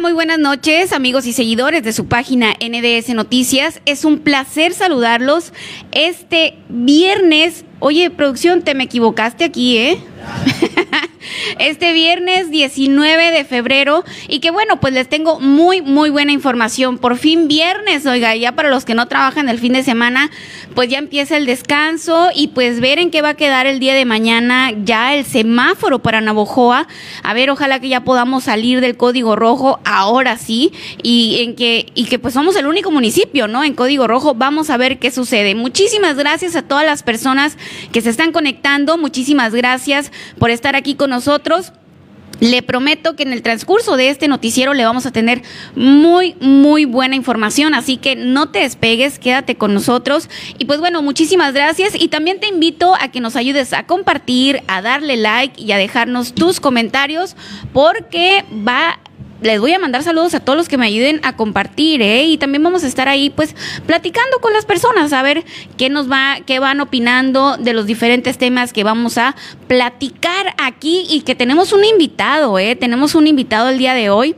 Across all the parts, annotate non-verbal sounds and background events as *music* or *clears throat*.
Muy buenas noches, amigos y seguidores de su página NDS Noticias. Es un placer saludarlos este viernes. Oye, producción, te me equivocaste aquí, ¿eh? Este viernes 19 de febrero y que bueno, pues les tengo muy, muy buena información. Por fin viernes, oiga, ya para los que no trabajan el fin de semana, pues ya empieza el descanso y pues ver en qué va a quedar el día de mañana ya el semáforo para Navojoa. A ver, ojalá que ya podamos salir del código rojo ahora sí y en que y que pues somos el único municipio, ¿no? En código rojo. Vamos a ver qué sucede. Muchísimas gracias a todas las personas que se están conectando. Muchísimas gracias por estar aquí con nosotros. Le prometo que en el transcurso de este noticiero le vamos a tener muy, muy buena información, así que no te despegues, quédate con nosotros. Y pues bueno, muchísimas gracias y también te invito a que nos ayudes a compartir, a darle like y a dejarnos tus comentarios porque va les voy a mandar saludos a todos los que me ayuden a compartir, ¿eh? Y también vamos a estar ahí, pues, platicando con las personas, a ver qué nos va, qué van opinando de los diferentes temas que vamos a platicar aquí y que tenemos un invitado, ¿eh? Tenemos un invitado el día de hoy.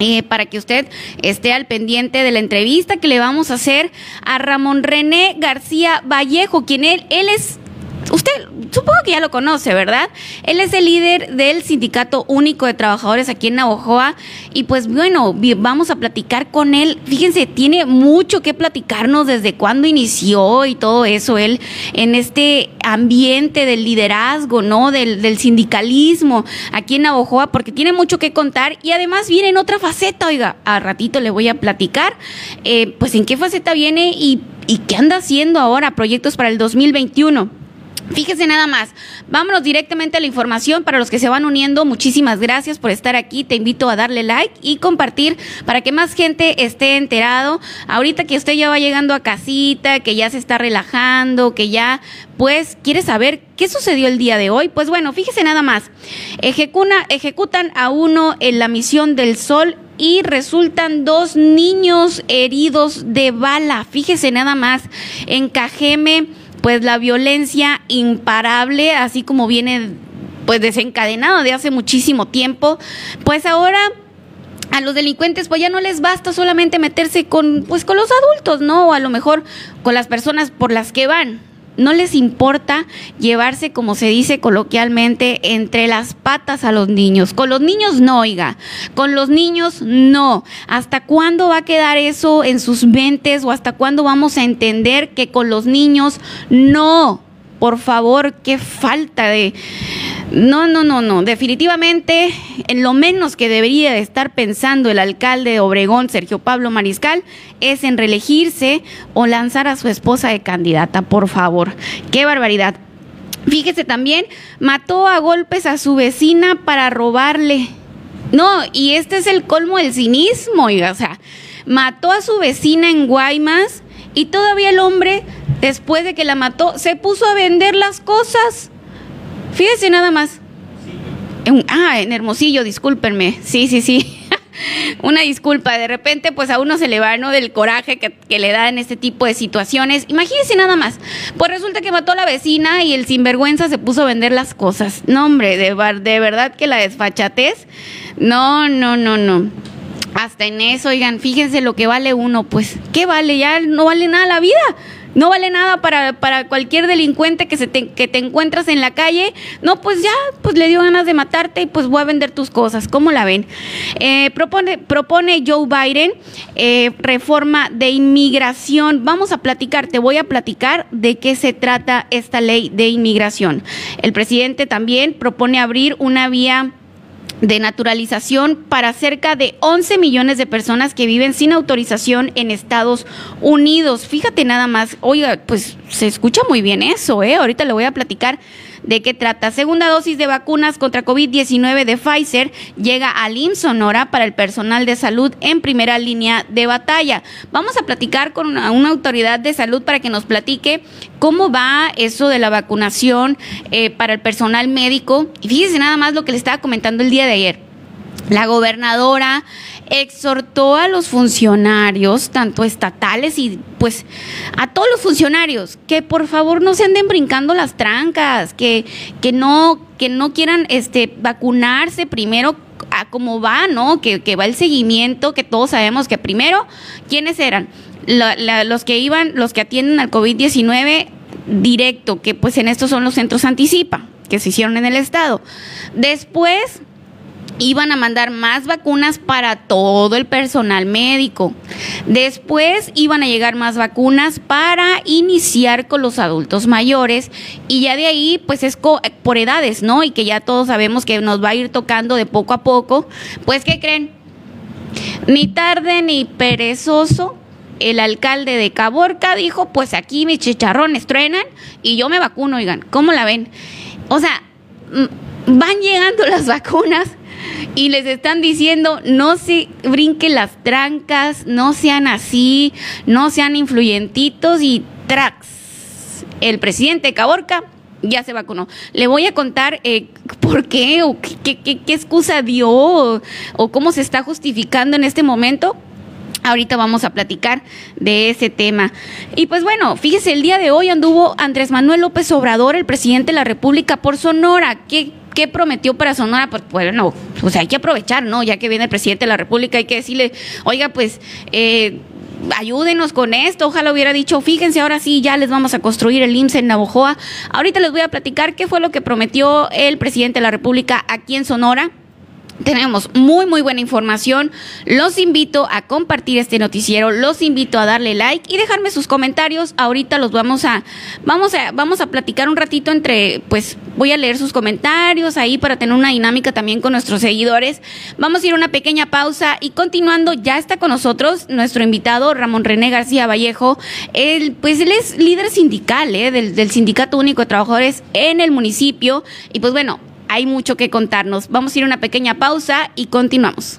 Eh, para que usted esté al pendiente de la entrevista que le vamos a hacer a Ramón René García Vallejo, quien él, él es usted supongo que ya lo conoce, ¿verdad? Él es el líder del Sindicato Único de Trabajadores aquí en Navojoa y pues bueno, vamos a platicar con él. Fíjense, tiene mucho que platicarnos desde cuándo inició y todo eso, él en este ambiente del liderazgo, ¿no? Del, del sindicalismo aquí en Navojoa, porque tiene mucho que contar y además viene en otra faceta, oiga, a ratito le voy a platicar, eh, pues en qué faceta viene y, y qué anda haciendo ahora, proyectos para el 2021. Fíjese nada más, vámonos directamente a la información para los que se van uniendo. Muchísimas gracias por estar aquí. Te invito a darle like y compartir para que más gente esté enterado. Ahorita que usted ya va llegando a casita, que ya se está relajando, que ya pues quiere saber qué sucedió el día de hoy. Pues bueno, fíjese nada más. ejecutan a uno en la misión del sol y resultan dos niños heridos de bala. Fíjese nada más en Cajeme pues la violencia imparable, así como viene pues desencadenado de hace muchísimo tiempo, pues ahora a los delincuentes pues ya no les basta solamente meterse con pues con los adultos, ¿no? O a lo mejor con las personas por las que van no les importa llevarse, como se dice coloquialmente, entre las patas a los niños. Con los niños no, oiga, con los niños no. ¿Hasta cuándo va a quedar eso en sus mentes o hasta cuándo vamos a entender que con los niños no? Por favor, qué falta de no, no, no, no. Definitivamente, en lo menos que debería de estar pensando el alcalde de Obregón, Sergio Pablo Mariscal, es en reelegirse o lanzar a su esposa de candidata, por favor. Qué barbaridad. Fíjese también, mató a golpes a su vecina para robarle. No, y este es el colmo del cinismo, oiga, o sea, mató a su vecina en Guaymas y todavía el hombre, después de que la mató, se puso a vender las cosas. Fíjese nada más. ah, en Hermosillo, discúlpenme. Sí, sí, sí. *laughs* Una disculpa, de repente pues a uno se le va, ¿no? Del coraje que, le da en este tipo de situaciones. Imagínense nada más. Pues resulta que mató a la vecina y el sinvergüenza se puso a vender las cosas. No, hombre, de, de verdad que la desfachatez. No, no, no, no. Hasta en eso, oigan, fíjense lo que vale uno, pues, ¿qué vale? Ya no vale nada la vida. No vale nada para, para cualquier delincuente que, se te, que te encuentras en la calle. No, pues ya, pues le dio ganas de matarte y pues voy a vender tus cosas. ¿Cómo la ven? Eh, propone, propone Joe Biden eh, reforma de inmigración. Vamos a platicar, te voy a platicar de qué se trata esta ley de inmigración. El presidente también propone abrir una vía de naturalización para cerca de 11 millones de personas que viven sin autorización en Estados Unidos. Fíjate nada más, oiga, pues se escucha muy bien eso, ¿eh? Ahorita le voy a platicar de qué trata. Segunda dosis de vacunas contra COVID-19 de Pfizer llega al IMSS Sonora para el personal de salud en primera línea de batalla. Vamos a platicar con una, autoridad de salud para que nos platique cómo va eso de la vacunación eh, para el personal médico. Y fíjese nada más lo que le estaba comentando el día de ayer. La gobernadora exhortó a los funcionarios, tanto estatales y pues a todos los funcionarios, que por favor no se anden brincando las trancas, que, que no, que no quieran este vacunarse primero a cómo va, ¿no? Que, que va el seguimiento, que todos sabemos que primero, ¿quiénes eran? los que iban, los que atienden al COVID-19 directo, que pues en estos son los centros anticipa, que se hicieron en el estado. Después iban a mandar más vacunas para todo el personal médico. Después iban a llegar más vacunas para iniciar con los adultos mayores y ya de ahí pues es por edades, ¿no? Y que ya todos sabemos que nos va a ir tocando de poco a poco. Pues ¿qué creen? Ni tarde ni perezoso. El alcalde de Caborca dijo, pues aquí mis chicharrones truenan y yo me vacuno, oigan, ¿cómo la ven? O sea, van llegando las *laughs* vacunas y les están diciendo no se brinquen las trancas, no sean así, no sean influyentitos y trax. El presidente Caborca ya se vacunó. Le voy a contar eh, por qué o qué, qué, qué excusa dio o cómo se está justificando en este momento. Ahorita vamos a platicar de ese tema. Y pues bueno, fíjese, el día de hoy anduvo Andrés Manuel López Obrador, el presidente de la República, por Sonora. ¿Qué, ¿Qué prometió para Sonora? Pues bueno, pues hay que aprovechar, ¿no? Ya que viene el presidente de la República, hay que decirle, oiga, pues... Eh, ayúdenos con esto. Ojalá hubiera dicho, fíjense, ahora sí, ya les vamos a construir el IMSS en Navojoa. Ahorita les voy a platicar qué fue lo que prometió el presidente de la República aquí en Sonora. Tenemos muy, muy buena información. Los invito a compartir este noticiero, los invito a darle like y dejarme sus comentarios. Ahorita los vamos a, vamos a, vamos a platicar un ratito entre, pues voy a leer sus comentarios ahí para tener una dinámica también con nuestros seguidores. Vamos a ir a una pequeña pausa y continuando, ya está con nosotros nuestro invitado Ramón René García Vallejo. Él, pues él es líder sindical ¿eh? del, del Sindicato Único de Trabajadores en el municipio. Y pues bueno, hay mucho que contarnos. Vamos a ir a una pequeña pausa y continuamos.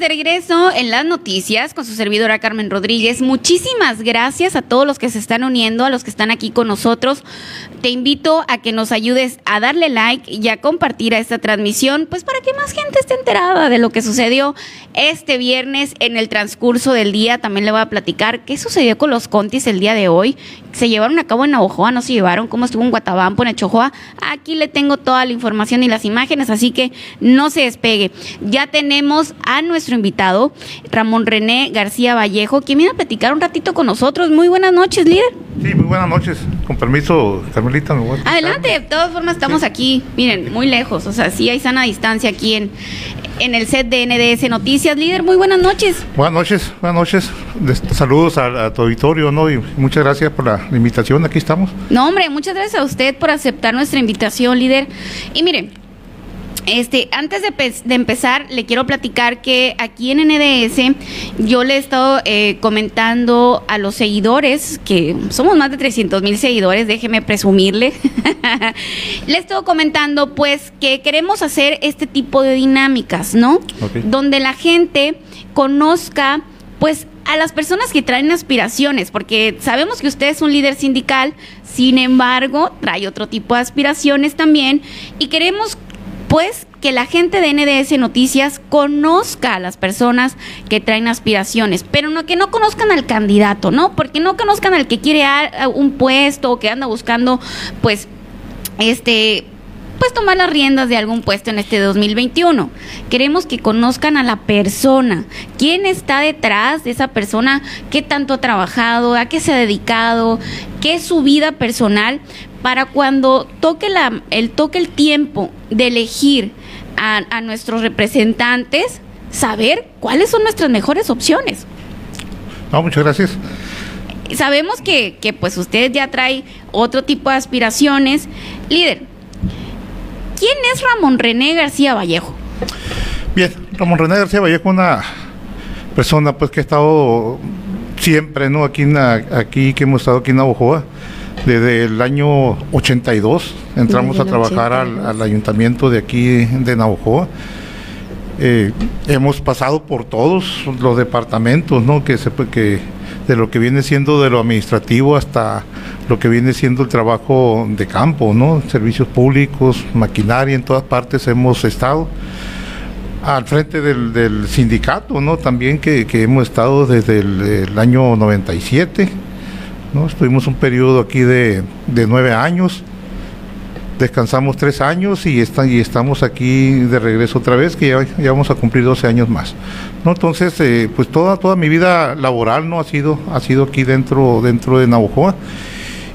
De regreso en las noticias con su servidora Carmen Rodríguez. Muchísimas gracias a todos los que se están uniendo, a los que están aquí con nosotros. Te invito a que nos ayudes a darle like y a compartir a esta transmisión, pues para que más gente esté enterada de lo que sucedió este viernes en el transcurso del día. También le voy a platicar qué sucedió con los contis el día de hoy. Se llevaron a cabo en Navojoa, no se llevaron, cómo estuvo en Guatabampo, en Echojoa. Aquí le tengo toda la información y las imágenes, así que no se despegue. Ya tenemos a nuestro invitado, Ramón René García Vallejo, quien viene a platicar un ratito con nosotros. Muy buenas noches, líder. Sí, muy buenas noches. Con permiso, Carmelita. Adelante, de todas formas estamos aquí, miren, muy lejos, o sea, sí hay sana distancia aquí en, en el set de NDS Noticias. Líder, muy buenas noches. Buenas noches, buenas noches. Saludos a, tu auditorio, ¿no? Y muchas gracias por la invitación, aquí estamos. No, hombre, muchas gracias a usted por aceptar nuestra invitación, líder. Y miren, este, antes de, empezar, le quiero platicar que aquí en NDS yo le he estado eh, comentando a los seguidores, que somos más de 300 mil seguidores, déjeme presumirle, *laughs* le he estado comentando pues que queremos hacer este tipo de dinámicas, ¿no? Donde la gente conozca pues a las personas que traen aspiraciones, porque sabemos que usted es un líder sindical, sin embargo, trae otro tipo de aspiraciones también y queremos pues que la gente de NDS Noticias conozca a las personas que traen aspiraciones, pero no que no conozcan al candidato, ¿no? Porque no conozcan al que quiere un puesto o que anda buscando pues este pues tomar las riendas de algún puesto en este 2021. Queremos que conozcan a la persona, quién está detrás de esa persona, qué tanto ha trabajado, a qué se ha dedicado, qué es su vida personal, para cuando toque la, el toque el tiempo de elegir a, a nuestros representantes, saber cuáles son nuestras mejores opciones. No, muchas gracias sabemos que, que, pues usted ya trae otro tipo de aspiraciones. Líder, ¿Quién es Ramón René García Vallejo? Bien, Ramón René García Vallejo, una persona pues que ha estado siempre, ¿no? Aquí, aquí que hemos estado aquí en Navojoa, desde el año 82 entramos a trabajar al, ayuntamiento de aquí de Navojoa. Eh, hemos pasado por todos los departamentos, ¿no? Que, se, que de lo que viene siendo de lo administrativo hasta lo que viene siendo el trabajo de campo, ¿no? Servicios públicos, maquinaria, en todas partes hemos estado. Al frente del, sindicato, ¿no? También que, hemos estado desde el, año 97, ¿no? Estuvimos un periodo aquí de, de nueve años descansamos tres años y, está, y estamos aquí de regreso otra vez, que ya, vamos a cumplir 12 años más. ¿no? Entonces, eh, pues toda, toda mi vida laboral no ha sido, ha sido aquí dentro, dentro de Navojoa.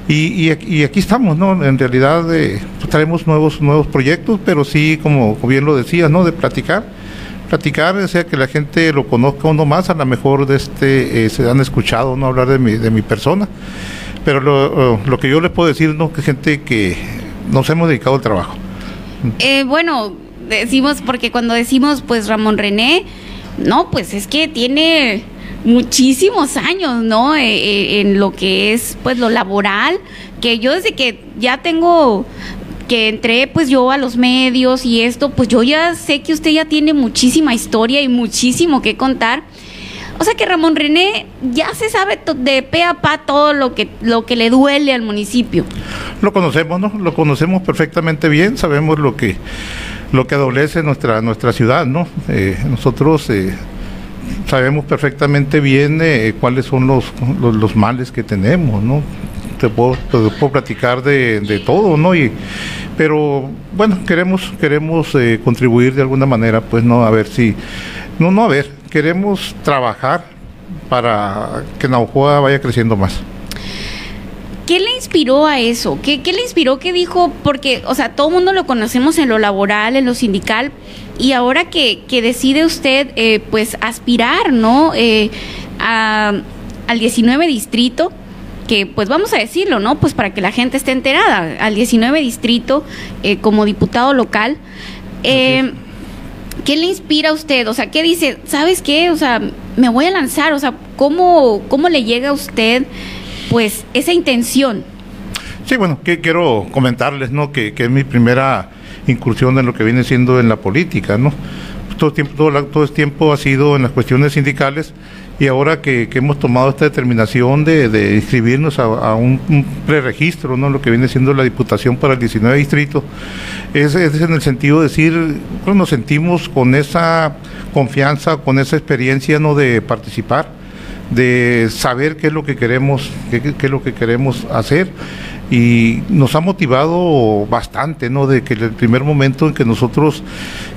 Y, y, aquí estamos, ¿no? En realidad eh, traemos nuevos, nuevos proyectos, pero sí, como, bien lo decía, ¿no? De platicar platicar, o sea, que la gente lo conozca uno más, a lo mejor de este, eh, se han escuchado no hablar de mi, de mi persona, pero lo, lo, que yo les puedo decir, ¿no? que gente que nos hemos dedicado al trabajo. Eh, bueno, decimos, porque cuando decimos pues Ramón René, no, pues es que tiene muchísimos años, ¿no? Eh, eh, en lo que es pues lo laboral, que yo desde que ya tengo que entré pues yo a los medios y esto, pues yo ya sé que usted ya tiene muchísima historia y muchísimo que contar. O sea que Ramón René ya se sabe de pe a pa todo lo que, lo que le duele al municipio. Lo conocemos, ¿no? Lo conocemos perfectamente bien, sabemos lo que, lo que adolece nuestra, nuestra ciudad, ¿no? Eh, nosotros eh, sabemos perfectamente bien eh, cuáles son los, los, males que tenemos, ¿no? Te puedo, platicar de, de, todo, ¿no? Y, pero bueno, queremos, queremos contribuir de alguna manera, pues, ¿no? A ver si, no, no, a ver, queremos trabajar para que Naujoa vaya creciendo más. ¿Qué le inspiró a eso? ¿Qué, le inspiró? ¿Qué dijo? Porque, o sea, todo el mundo lo conocemos en lo laboral, en lo sindical, y ahora que, decide usted, eh, pues, aspirar, ¿no? Eh, al 19 distrito, que pues vamos a decirlo, ¿no? Pues para que la gente esté enterada, al 19 distrito eh, como diputado local. Eh, ¿Qué le inspira a usted? O sea, ¿qué dice? ¿Sabes qué? O sea, me voy a lanzar. O sea, ¿cómo, cómo le llega a usted pues esa intención? Sí, bueno, que quiero comentarles, ¿no? Que, que, es mi primera incursión en lo que viene siendo en la política, ¿no? Todo, tiempo, todo, todo el tiempo ha sido en las cuestiones sindicales y ahora que, hemos tomado esta determinación de, inscribirnos a, un, preregistro, ¿no? lo que viene siendo la Diputación para el 19 Distrito, es, en el sentido de decir, nos sentimos con esa confianza, con esa experiencia ¿no? de participar, de saber qué es lo que queremos, qué es lo que queremos hacer y nos ha motivado bastante, ¿no? De que el primer momento en que nosotros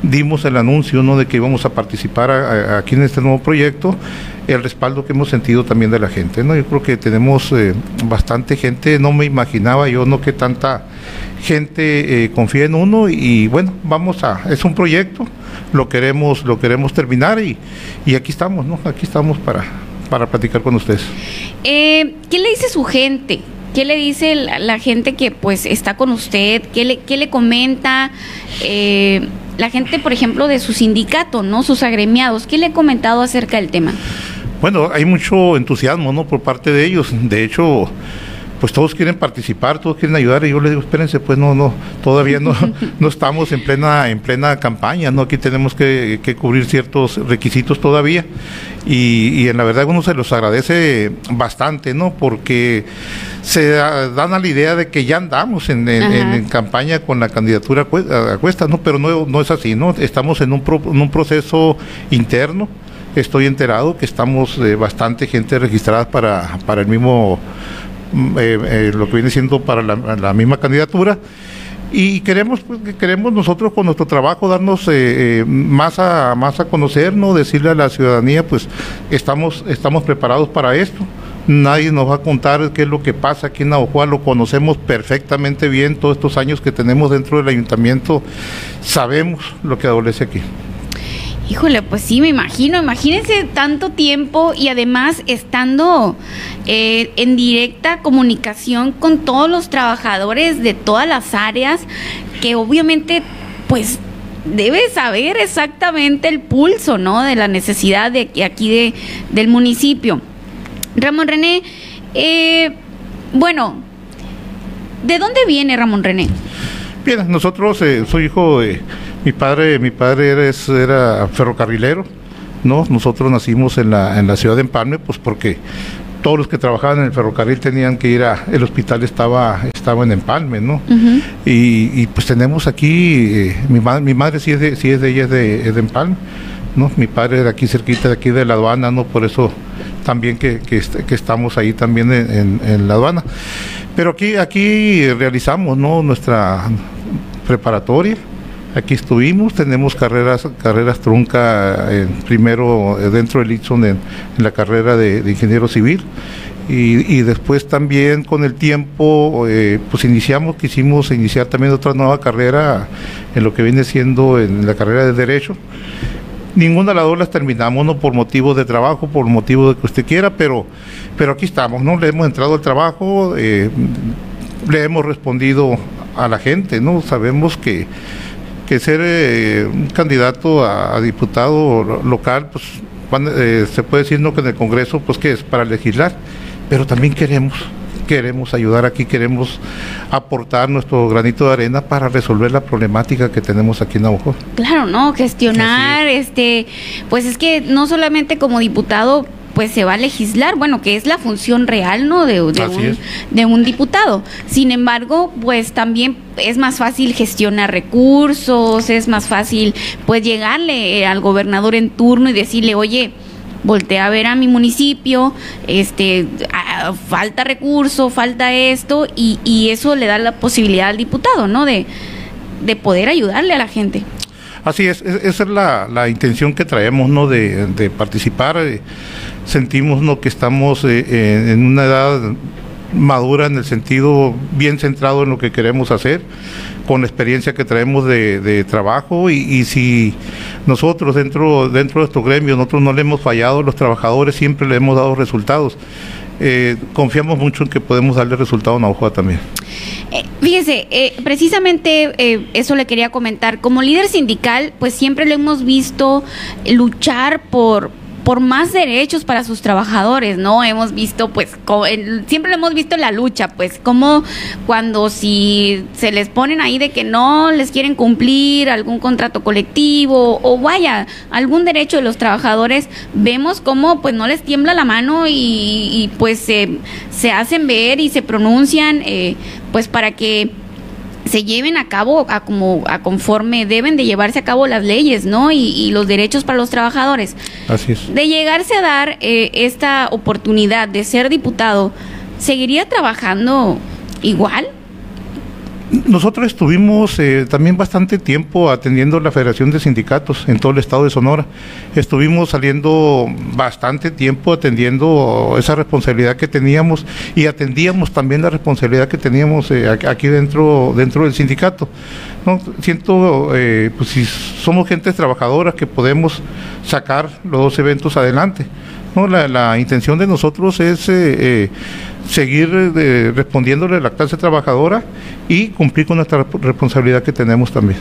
dimos el anuncio, ¿no? De que íbamos a participar aquí en este nuevo proyecto, el respaldo que hemos sentido también de la gente, ¿no? Yo creo que tenemos eh, bastante gente, no me imaginaba yo, ¿no? Que tanta gente eh, confía en uno y bueno, vamos a, es un proyecto, lo queremos, lo queremos terminar y, y aquí estamos, ¿no? Aquí estamos para, para platicar con ustedes. Eh, ¿Qué le dice su gente? ¿Qué le dice la, gente que pues está con usted? ¿Qué le, qué le comenta eh, la gente, por ejemplo, de su sindicato, no sus agremiados? ¿Qué le ha comentado acerca del tema? Bueno, hay mucho entusiasmo, ¿no? Por parte de ellos. De hecho, pues todos quieren participar, todos quieren ayudar y yo les digo, espérense, pues no, no, todavía no, *laughs* no estamos en plena, en plena campaña, ¿no? Aquí tenemos que, cubrir ciertos requisitos todavía y, en la verdad uno se los agradece bastante, ¿no? Porque se dan a la idea de que ya andamos en, campaña con la candidatura a Cuesta, ¿no? Pero no, no es así, ¿no? Estamos en un, en un proceso interno estoy enterado que estamos eh, bastante gente registrada para, para el mismo Mm, eh, eh, lo que viene siendo para la, misma candidatura. Y queremos pues, queremos nosotros con nuestro trabajo darnos más a más a conocer no decirle a la ciudadanía pues estamos estamos preparados para esto. Nadie nos va a contar qué es lo que pasa aquí en Navajo, lo conocemos perfectamente bien todos estos años que tenemos dentro del ayuntamiento. Sabemos lo que adolece aquí Híjole, pues sí, me imagino. Imagínense tanto tiempo y además estando eh, en directa comunicación con todos los trabajadores de todas las áreas, que obviamente, pues debe saber exactamente el pulso, ¿no? De la necesidad de aquí de, del municipio. Ramón René, eh, bueno, ¿de dónde viene Ramón René? Bien, nosotros, eh, soy hijo de mi padre, mi padre era, era ferrocarrilero, ¿no? Nosotros nacimos en la, en la ciudad de Empalme, pues porque todos los que trabajaban en el ferrocarril tenían que ir a, el hospital estaba, estaba en Empalme, ¿no? y, pues tenemos aquí, eh, mi, madre, mi madre sí es de, sí es de ella, es de, Empalme, ¿no? Mi padre era aquí cerquita de aquí de la aduana, ¿no? Por eso también que, que, estamos ahí también en, en, la aduana. Pero aquí, aquí realizamos, ¿no? Nuestra preparatoria, Aquí estuvimos, tenemos carreras, carreras trunca en, primero eh, dentro del Ixon en, la carrera de, ingeniero civil y, después también con el tiempo eh, pues iniciamos, quisimos iniciar también otra nueva carrera en lo que viene siendo en la carrera de derecho. Ninguna de las dos las terminamos, no por motivos de trabajo, por motivos de que usted quiera, pero, pero aquí estamos, ¿no? Le hemos entrado al trabajo, eh, le hemos respondido a la gente, ¿no? Sabemos que que ser eh, un candidato a, diputado local, pues eh, se puede decir no que en el Congreso, pues que es para legislar, pero también queremos queremos ayudar aquí, queremos aportar nuestro granito de arena para resolver la problemática que tenemos aquí en Navajo. Claro, ¿no? Gestionar, este, pues es que no solamente como diputado pues se va a legislar, bueno, que es la función real, ¿no? De, un, de un diputado. Sin embargo, pues también es más fácil gestionar recursos, es más fácil, pues llegarle al gobernador en turno y decirle, oye, voltea a ver a mi municipio, este, falta recurso, falta esto, y, y, eso le da la posibilidad al diputado, ¿no? De, de poder ayudarle a la gente. Así es, esa es la, la intención que traemos, ¿no? De, de participar. Eh, sentimos, ¿no? Que estamos eh, en una edad madura en el sentido bien centrado en lo que queremos hacer, con la experiencia que traemos de, trabajo y, si nosotros dentro, dentro de estos gremios, nosotros no le hemos fallado, los trabajadores siempre le hemos dado resultados. Eh, confiamos mucho en que podemos darle resultado a Navajo también. Eh, fíjese, eh, precisamente eso le quería comentar. Como líder sindical, pues siempre lo hemos visto luchar por, por más derechos para sus trabajadores, ¿no? Hemos visto, pues, siempre lo hemos visto en la lucha, pues, como cuando si se les ponen ahí de que no les quieren cumplir algún contrato colectivo o vaya, algún derecho de los trabajadores, vemos cómo, pues, no les tiembla la mano y, pues, se, se hacen ver y se pronuncian, eh, pues, para que se lleven a cabo a como a conforme deben de llevarse a cabo las leyes, ¿no? Y, los derechos para los trabajadores. Así es. De llegarse a dar eh, esta oportunidad de ser diputado, ¿seguiría trabajando igual? Nosotros estuvimos eh, también bastante tiempo atendiendo la Federación de Sindicatos en todo el estado de Sonora. Estuvimos saliendo bastante tiempo atendiendo esa responsabilidad que teníamos y atendíamos también la responsabilidad que teníamos eh, aquí dentro, dentro del sindicato. Siento, eh, pues si somos gente trabajadora que podemos sacar los dos eventos adelante. ¿No? La, intención de nosotros es eh, eh, seguir respondiéndole a la clase trabajadora y cumplir con nuestra responsabilidad que tenemos también.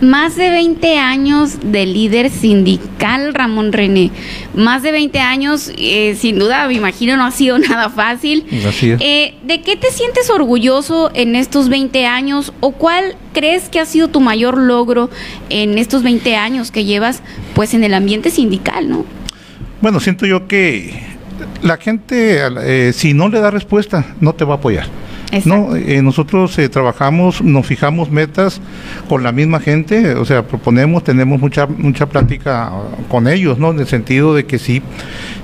Más de 20 años de líder sindical, Ramón René. Más de 20 años, eh, sin duda, me imagino, no ha sido *laughs* nada fácil. Así es. Eh, ¿De qué te sientes orgulloso en estos 20 años o cuál crees que ha sido tu mayor logro en estos 20 años que llevas pues en el ambiente sindical, no? Bueno, siento yo que la gente, eh, si no le da respuesta, no te va a apoyar. No, eh, nosotros eh, trabajamos, nos fijamos metas con la misma gente, o sea, proponemos, tenemos mucha mucha plática con ellos, ¿no? En el sentido de que sí,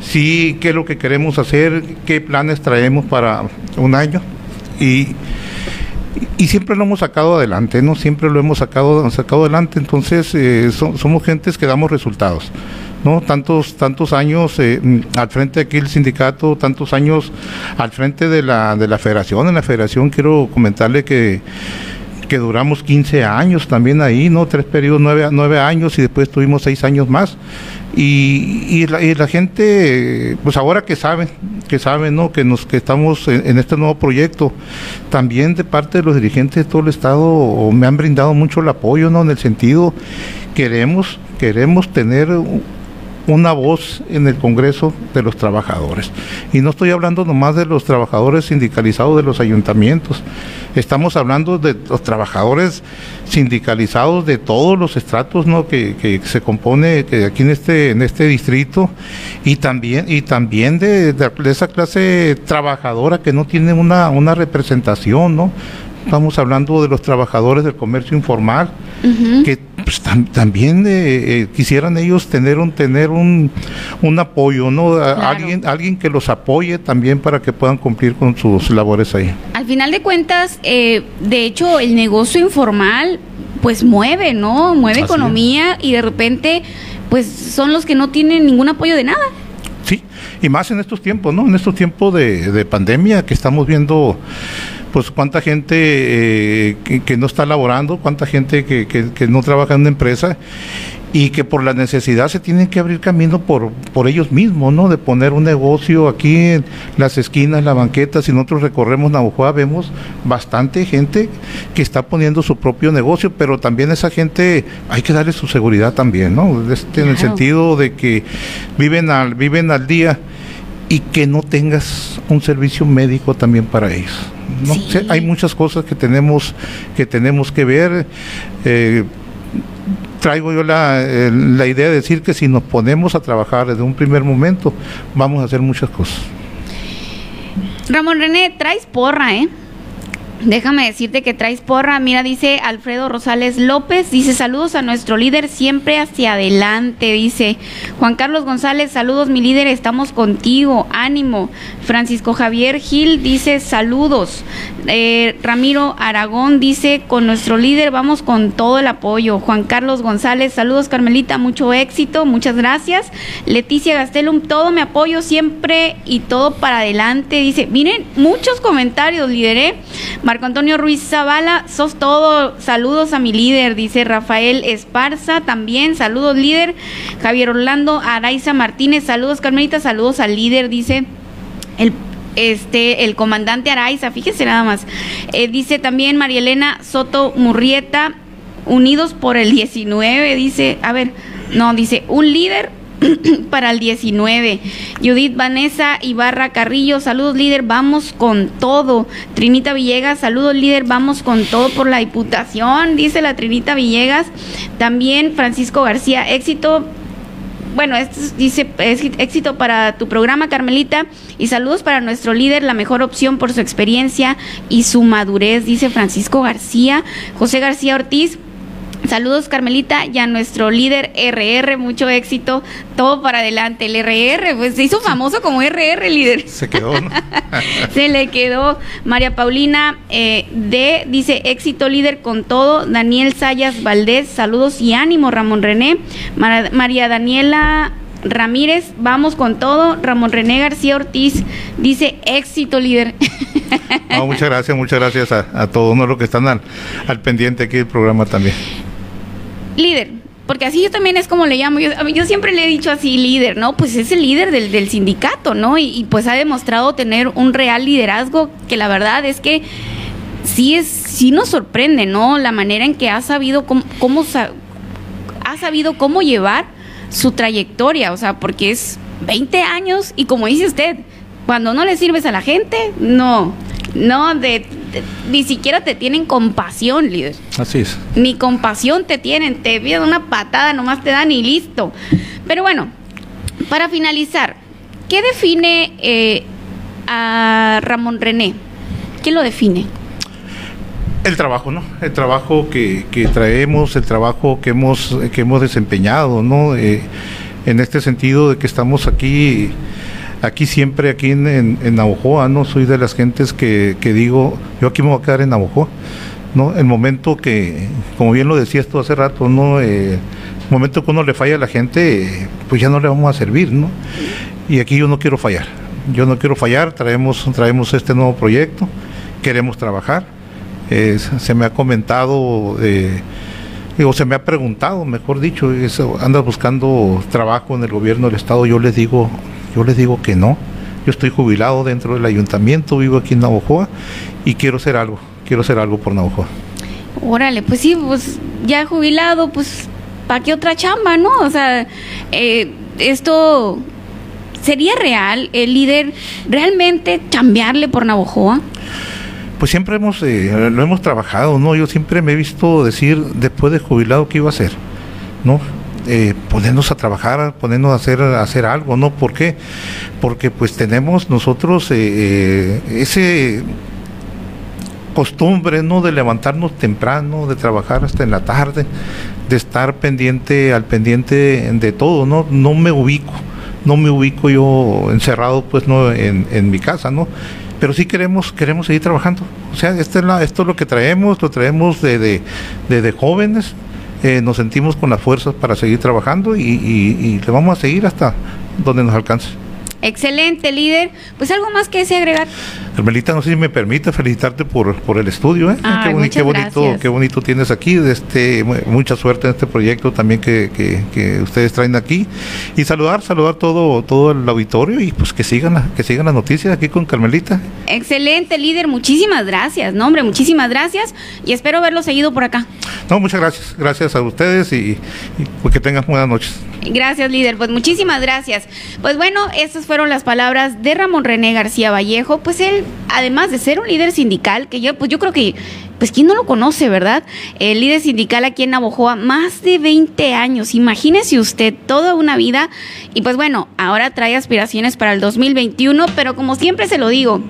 sí, qué es lo que queremos hacer, qué planes traemos para un año y y siempre lo hemos sacado adelante, ¿no? Siempre lo hemos sacado, sacado adelante, entonces eh, somos gentes que damos resultados. ¿No? Tantos, tantos años eh, al frente aquí del sindicato, tantos años al frente de la, de la federación. En la federación quiero comentarle que que duramos 15 años también ahí, ¿no? Tres periodos, nueve, nueve años y después tuvimos seis años más. Y, y, la, gente, pues ahora que saben, que saben, ¿no? Que, nos, que estamos en, en, este nuevo proyecto, también de parte de los dirigentes de todo el Estado me han brindado mucho el apoyo, ¿no? En el sentido, queremos, queremos tener una voz en el Congreso de los Trabajadores. Y no estoy hablando nomás de los trabajadores sindicalizados de los ayuntamientos, estamos hablando de los trabajadores sindicalizados de todos los estratos ¿no? que, se compone que aquí en este, en este distrito y también, y también de, esa clase trabajadora que no tiene una, una representación, ¿no? Estamos hablando de los trabajadores del comercio informal, que pues, también eh, eh, quisieran ellos tener un tener un, un apoyo, ¿no? Alguien alguien que los apoye también para que puedan cumplir con sus labores ahí. Al final de cuentas, eh, de hecho, el negocio informal pues mueve, ¿no? Mueve economía y de repente pues son los que no tienen ningún apoyo de nada. Sí, y más en estos tiempos, ¿no? En estos tiempos de, de pandemia que estamos viendo pues cuánta gente eh, que, no está laborando, cuánta gente que, que, no trabaja en una empresa y que por la necesidad se tienen que abrir camino por, por ellos mismos, ¿no? De poner un negocio aquí en las esquinas, la banqueta, si nosotros recorremos Navajoa vemos bastante gente que está poniendo su propio negocio, pero también esa gente hay que darle su seguridad también, ¿no? Este, En el sentido de que viven al, viven al día y que no tengas un servicio médico también para ellos. ¿No? hay muchas cosas que tenemos que tenemos que ver. Eh, traigo yo la, la idea de decir que si nos ponemos a trabajar desde un primer momento, vamos a hacer muchas cosas. Ramón René, traes porra, ¿eh? Déjame decirte que traes porra. Mira, dice Alfredo Rosales López, dice saludos a nuestro líder siempre hacia adelante, dice Juan Carlos González, saludos mi líder, estamos contigo, ánimo. Francisco Javier Gil dice saludos. Eh, Ramiro Aragón dice con nuestro líder vamos con todo el apoyo. Juan Carlos González, saludos Carmelita, mucho éxito, muchas gracias. Leticia Gastelum, todo me apoyo siempre y todo para adelante, dice. Miren, muchos comentarios, líder, Marco Antonio Ruiz Zavala, sos todo. Saludos a mi líder, dice Rafael Esparza, también. Saludos, líder. Javier Orlando Araiza Martínez, saludos, Carmelita, saludos al líder, dice el este el comandante Araiza, fíjese nada más. Eh, dice también María Elena Soto Murrieta, unidos por el 19, dice, a ver, no, dice, un líder *coughs* para el 19. Judith Vanessa Ibarra Carrillo, saludos líder, vamos con todo. Trinita Villegas, saludos líder, vamos con todo por la diputación, dice la Trinita Villegas. También Francisco García, éxito. Bueno, esto dice éxito para tu programa, Carmelita, y saludos para nuestro líder, la mejor opción por su experiencia y su madurez, dice Francisco García. José García Ortiz, Saludos Carmelita y a nuestro líder RR, mucho éxito, todo para adelante. El RR, pues se hizo famoso como RR líder. Se quedó, *laughs* se le quedó. María Paulina eh, D dice éxito líder con todo. Daniel Sayas Valdés, saludos y ánimo. Ramón René. María Daniela Ramírez, vamos con todo. Ramón René García Ortiz dice éxito líder. muchas gracias, muchas gracias a, todos los que están al, al pendiente aquí del programa también líder, porque así yo también es como le llamo, yo, siempre le he dicho así líder, ¿no? Pues es el líder del, del sindicato, ¿no? Y, pues ha demostrado tener un real liderazgo que la verdad es que sí es sí nos sorprende, ¿no? La manera en que ha sabido cómo, cómo ha sabido cómo llevar su trayectoria, o sea, porque es 20 años y como dice usted, cuando no le sirves a la gente, no, no, de, ni siquiera te tienen compasión, líder. Así es. Ni compasión te tienen, te piden una patada, nomás te dan y listo. Pero bueno, para finalizar, ¿qué define eh, a Ramón René? ¿Qué lo define? El trabajo, ¿no? El trabajo que, traemos, el trabajo que hemos, que hemos desempeñado, ¿no? Eh, en este sentido de que estamos aquí, aquí siempre, aquí en, en, ¿no? Soy de las gentes que, digo, yo aquí me voy a quedar en Navajoa, ¿no? El momento que, como bien lo decías tú hace rato, ¿no? Eh, el momento que uno le falla a la gente, pues ya no le vamos a servir, ¿no? Y aquí yo no quiero fallar, yo no quiero fallar, traemos, traemos este nuevo proyecto, queremos trabajar se me ha comentado, eh, o se me ha preguntado, mejor dicho, andas buscando trabajo en el gobierno del estado, yo les digo, yo les digo que no. Yo estoy jubilado dentro del ayuntamiento, vivo aquí en Navojoa y quiero hacer algo, quiero hacer algo por Navojoa. Órale, pues sí, pues ya jubilado, pues ¿para qué otra chamba, no? O sea, eh, esto sería real, el líder realmente chambearle por Navojoa pues siempre hemos eh, lo hemos trabajado, ¿no? Yo siempre me he visto decir después de jubilado qué iba a hacer, ¿no? Eh, ponernos a trabajar, ponernos a hacer, hacer algo, ¿no? ¿Por qué? Porque pues tenemos nosotros eh, ese costumbre, ¿no? De levantarnos temprano, de trabajar hasta en la tarde, de estar pendiente, al pendiente de todo, ¿no? No me ubico, no me ubico yo encerrado, pues, ¿no? En, en mi casa, ¿no? pero sí queremos queremos seguir trabajando. O sea, esto es, la, esto es lo que traemos, lo traemos de, de, jóvenes, eh, nos sentimos con las fuerzas para seguir trabajando y, y le vamos a seguir hasta donde nos alcance. Excelente, líder. Pues algo más que desea agregar. Carmelita, no sé si me permite felicitarte por, por el estudio. ¿eh? qué, bonito, qué bonito tienes aquí. Este, mucha suerte en este proyecto también que, que, ustedes traen aquí. Y saludar, saludar todo, todo el auditorio y pues que sigan, que sigan las noticias aquí con Carmelita. Excelente, líder. Muchísimas gracias. No, hombre, muchísimas gracias. Y espero verlo seguido por acá. No, muchas gracias. Gracias a ustedes y, pues que tengan buenas noches. Gracias, líder. Pues muchísimas gracias. Pues bueno, estas fueron las palabras de Ramón René García Vallejo. Pues él, además de ser un líder sindical, que yo, pues yo creo que, pues quién no lo conoce, ¿verdad? El líder sindical aquí en Navojoa, más de 20 años. Imagínese usted toda una vida. Y pues bueno, ahora trae aspiraciones para el 2021, pero como siempre se lo digo,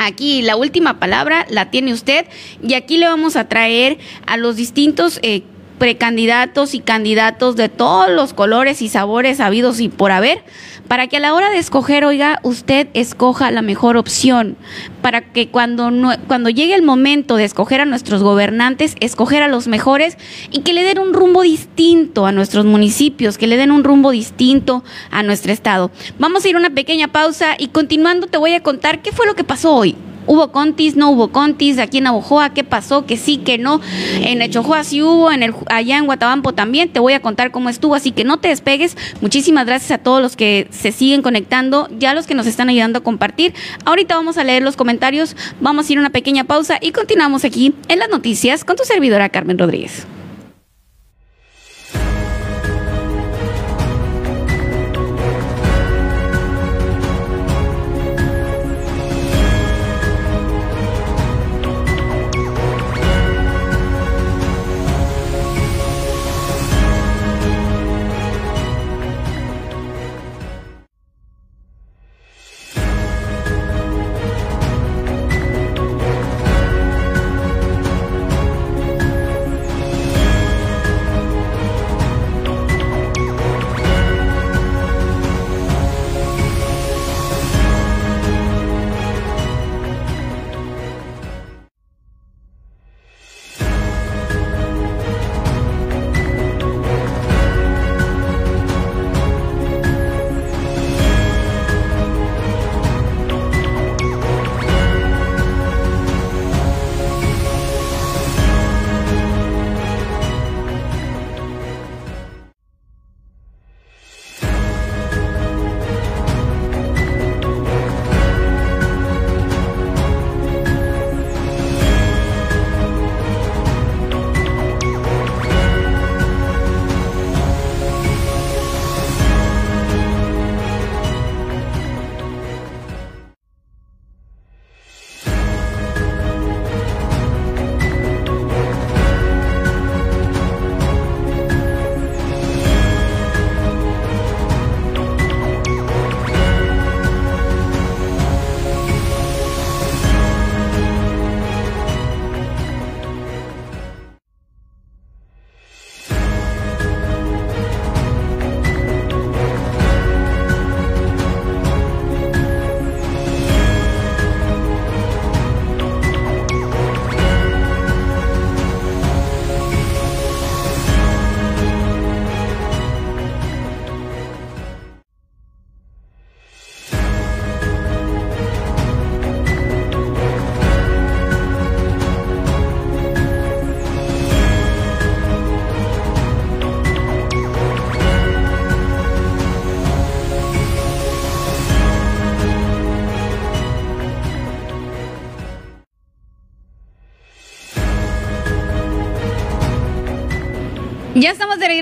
Aquí la última palabra la tiene usted y aquí le vamos a traer a los distintos eh, precandidatos y candidatos de todos los colores y sabores habidos y por haber, para que a la hora de escoger, oiga, usted escoja la mejor opción, para que cuando, cuando llegue el momento de escoger a nuestros gobernantes, escoger a los mejores y que le den un rumbo distinto a nuestros municipios, que le den un rumbo distinto a nuestro estado. Vamos a ir a una pequeña pausa y continuando te voy a contar qué fue lo que pasó hoy. ¿Hubo contis? ¿No hubo contis? Aquí en Navojoa, ¿qué pasó? Que sí, que no. En Echojoa sí hubo, en el, allá en Guatabampo también. Te voy a contar cómo estuvo, así que no te despegues. Muchísimas gracias a todos los que se siguen conectando, ya los que nos están ayudando a compartir. Ahorita vamos a leer los comentarios, vamos a ir a una pequeña pausa y continuamos aquí en las noticias con tu servidora Carmen Rodríguez.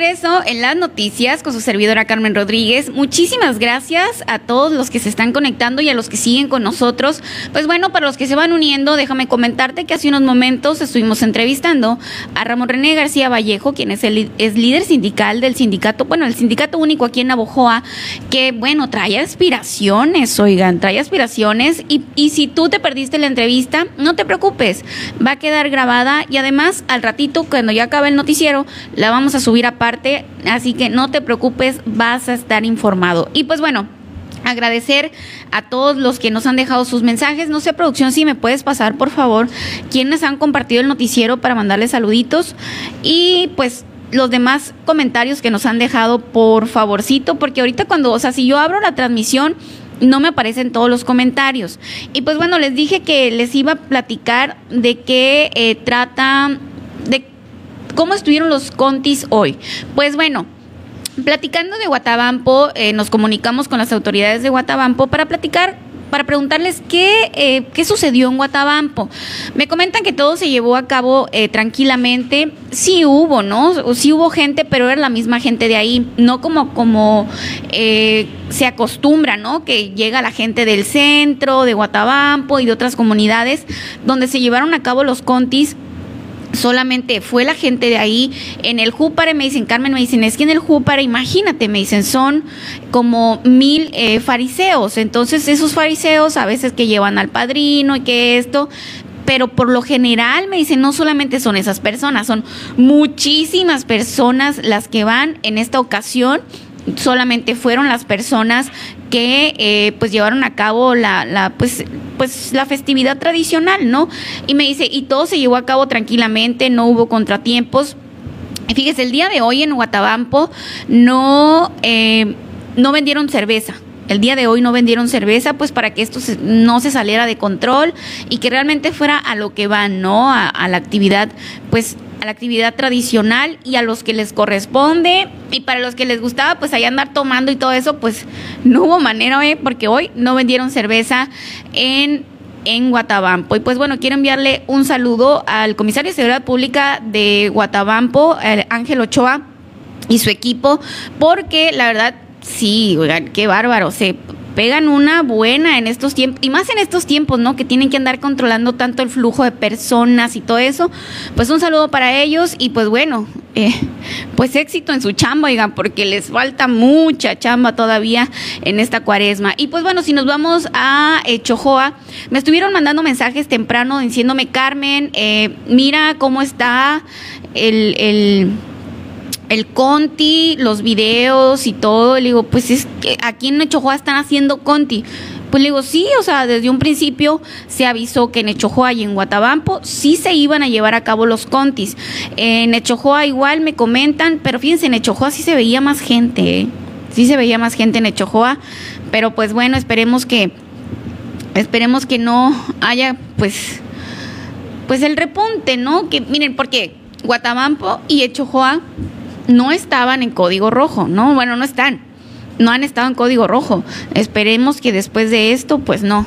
Regreso en las noticias con su servidora Carmen Rodríguez. Muchísimas gracias a todos los que se están conectando y a los que siguen con nosotros. Pues bueno, para los que se van uniendo, déjame comentarte que hace unos momentos estuvimos entrevistando a Ramón René García Vallejo, quien es el es líder sindical del sindicato, bueno, el sindicato único aquí en Navojoa, que bueno, trae aspiraciones, oigan, trae aspiraciones y, y si tú te perdiste la entrevista, no te preocupes, va a quedar grabada y además al ratito, cuando ya acabe el noticiero, la vamos a subir aparte, así que no te preocupes, vas a estar informado. Y pues bueno, agradecer a todos los que nos han dejado sus mensajes. No sé, producción, si me puedes pasar, por favor, quienes han compartido el noticiero para mandarles saluditos. Y pues los demás comentarios que nos han dejado, por favorcito, porque ahorita cuando, o sea, si yo abro la transmisión, no me aparecen todos los comentarios. Y pues bueno, les dije que les iba a platicar de qué eh, trata, ¿Cómo estuvieron los contis hoy? Pues bueno, platicando de Guatabampo, eh, nos comunicamos con las autoridades de Guatabampo para platicar para preguntarles qué, eh, qué sucedió en Guatabampo. Me comentan que todo se llevó a cabo eh, tranquilamente. Sí hubo, ¿no? Sí hubo gente, pero era la misma gente de ahí, no como, como se acostumbra, ¿no? Que llega la gente del centro, de Guatabampo y de otras comunidades donde se llevaron a cabo los contis solamente fue la gente de ahí. En el Júpare me dicen, Carmen, me dicen, es que en el Júpare, imagínate, me dicen, son como mil eh, fariseos. Entonces, esos fariseos a veces que llevan al padrino y que esto, pero por lo general me dicen, no solamente son esas personas, son muchísimas personas las que van en esta ocasión solamente fueron las personas que eh, pues llevaron a cabo la, la pues pues la festividad tradicional, ¿no? Y me dice, y todo se llevó a cabo tranquilamente, no hubo contratiempos. Fíjese, el día de hoy en Guatabampo no, eh, no vendieron cerveza. El día de hoy no vendieron cerveza, pues para que esto no se saliera de control y que realmente fuera a lo que van, ¿no? A, la actividad, pues la actividad tradicional y a los que les corresponde y para los que les gustaba pues ahí andar tomando y todo eso pues no hubo manera ¿eh? porque hoy no vendieron cerveza en en Guatabampo. Y pues bueno, quiero enviarle un saludo al comisario de Seguridad Pública de Guatabampo, Ángel Ochoa, y su equipo, porque la verdad, sí, oigan, qué bárbaro. Se pegan una buena en estos tiempos, y más en estos tiempos, ¿no? Que tienen que andar controlando tanto el flujo de personas y todo eso. Pues un saludo para ellos y pues bueno, eh, pues éxito en su chamba, oigan, porque les falta mucha chamba todavía en esta cuaresma. Y pues bueno, si nos vamos a eh, Chojoa, me estuvieron mandando mensajes temprano diciéndome, Carmen, eh, mira cómo está el, el el Conti, los videos y todo. Le digo, pues es que aquí en Echojoa están haciendo Conti. Pues le digo, sí, o sea, desde un principio se avisó que en Echojoa y en Guatabampo sí se iban a llevar a cabo los contis. En Echojoa igual me comentan, pero fíjense, en Echojoa sí se veía más gente, ¿eh? sí se veía más gente en Echojoa, pero pues bueno, esperemos que, esperemos que no haya, pues, pues el repunte, ¿no? Que miren, porque Guatabampo y Echojoa no estaban en código rojo, ¿no? Bueno, no están, no han estado en código rojo. Esperemos que después de esto, pues no,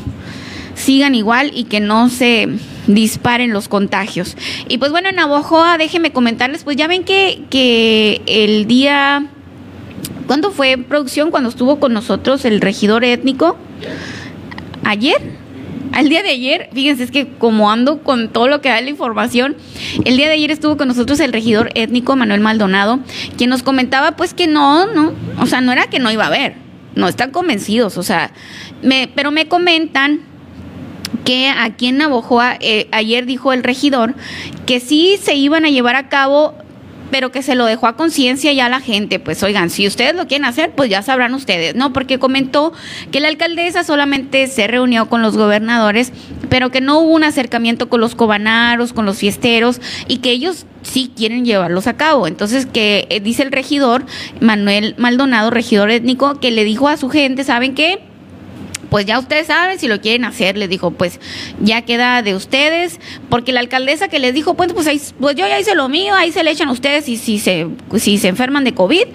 sigan igual y que no se disparen los contagios. Y pues bueno, en Navojoa, déjenme comentarles, pues ya ven que, que el día, ¿cuándo fue producción? Cuando estuvo con nosotros el regidor étnico, ayer al día de ayer, fíjense, es que como ando con todo lo que da la información, el día de ayer estuvo con nosotros el regidor étnico Manuel Maldonado, quien nos comentaba pues que no, no, o sea, no era que no iba a haber, no están convencidos, o sea, me, pero me comentan que aquí en Navojoa, eh, ayer dijo el regidor que sí se iban a llevar a cabo pero que se lo dejó a conciencia ya la gente. Pues oigan, si ustedes lo quieren hacer, pues ya sabrán ustedes, ¿no? Porque comentó que la alcaldesa solamente se reunió con los gobernadores, pero que no hubo un acercamiento con los cobanaros, con los fiesteros, y que ellos sí quieren llevarlos a cabo. Entonces, que eh, dice el regidor, Manuel Maldonado, regidor étnico, que le dijo a su gente, ¿saben qué? Pues ya ustedes saben si lo quieren hacer, les dijo, pues ya queda de ustedes, porque la alcaldesa que les dijo, pues, pues, ahí, pues yo ya hice lo mío, ahí se le echan ustedes y si se, si se enferman de COVID,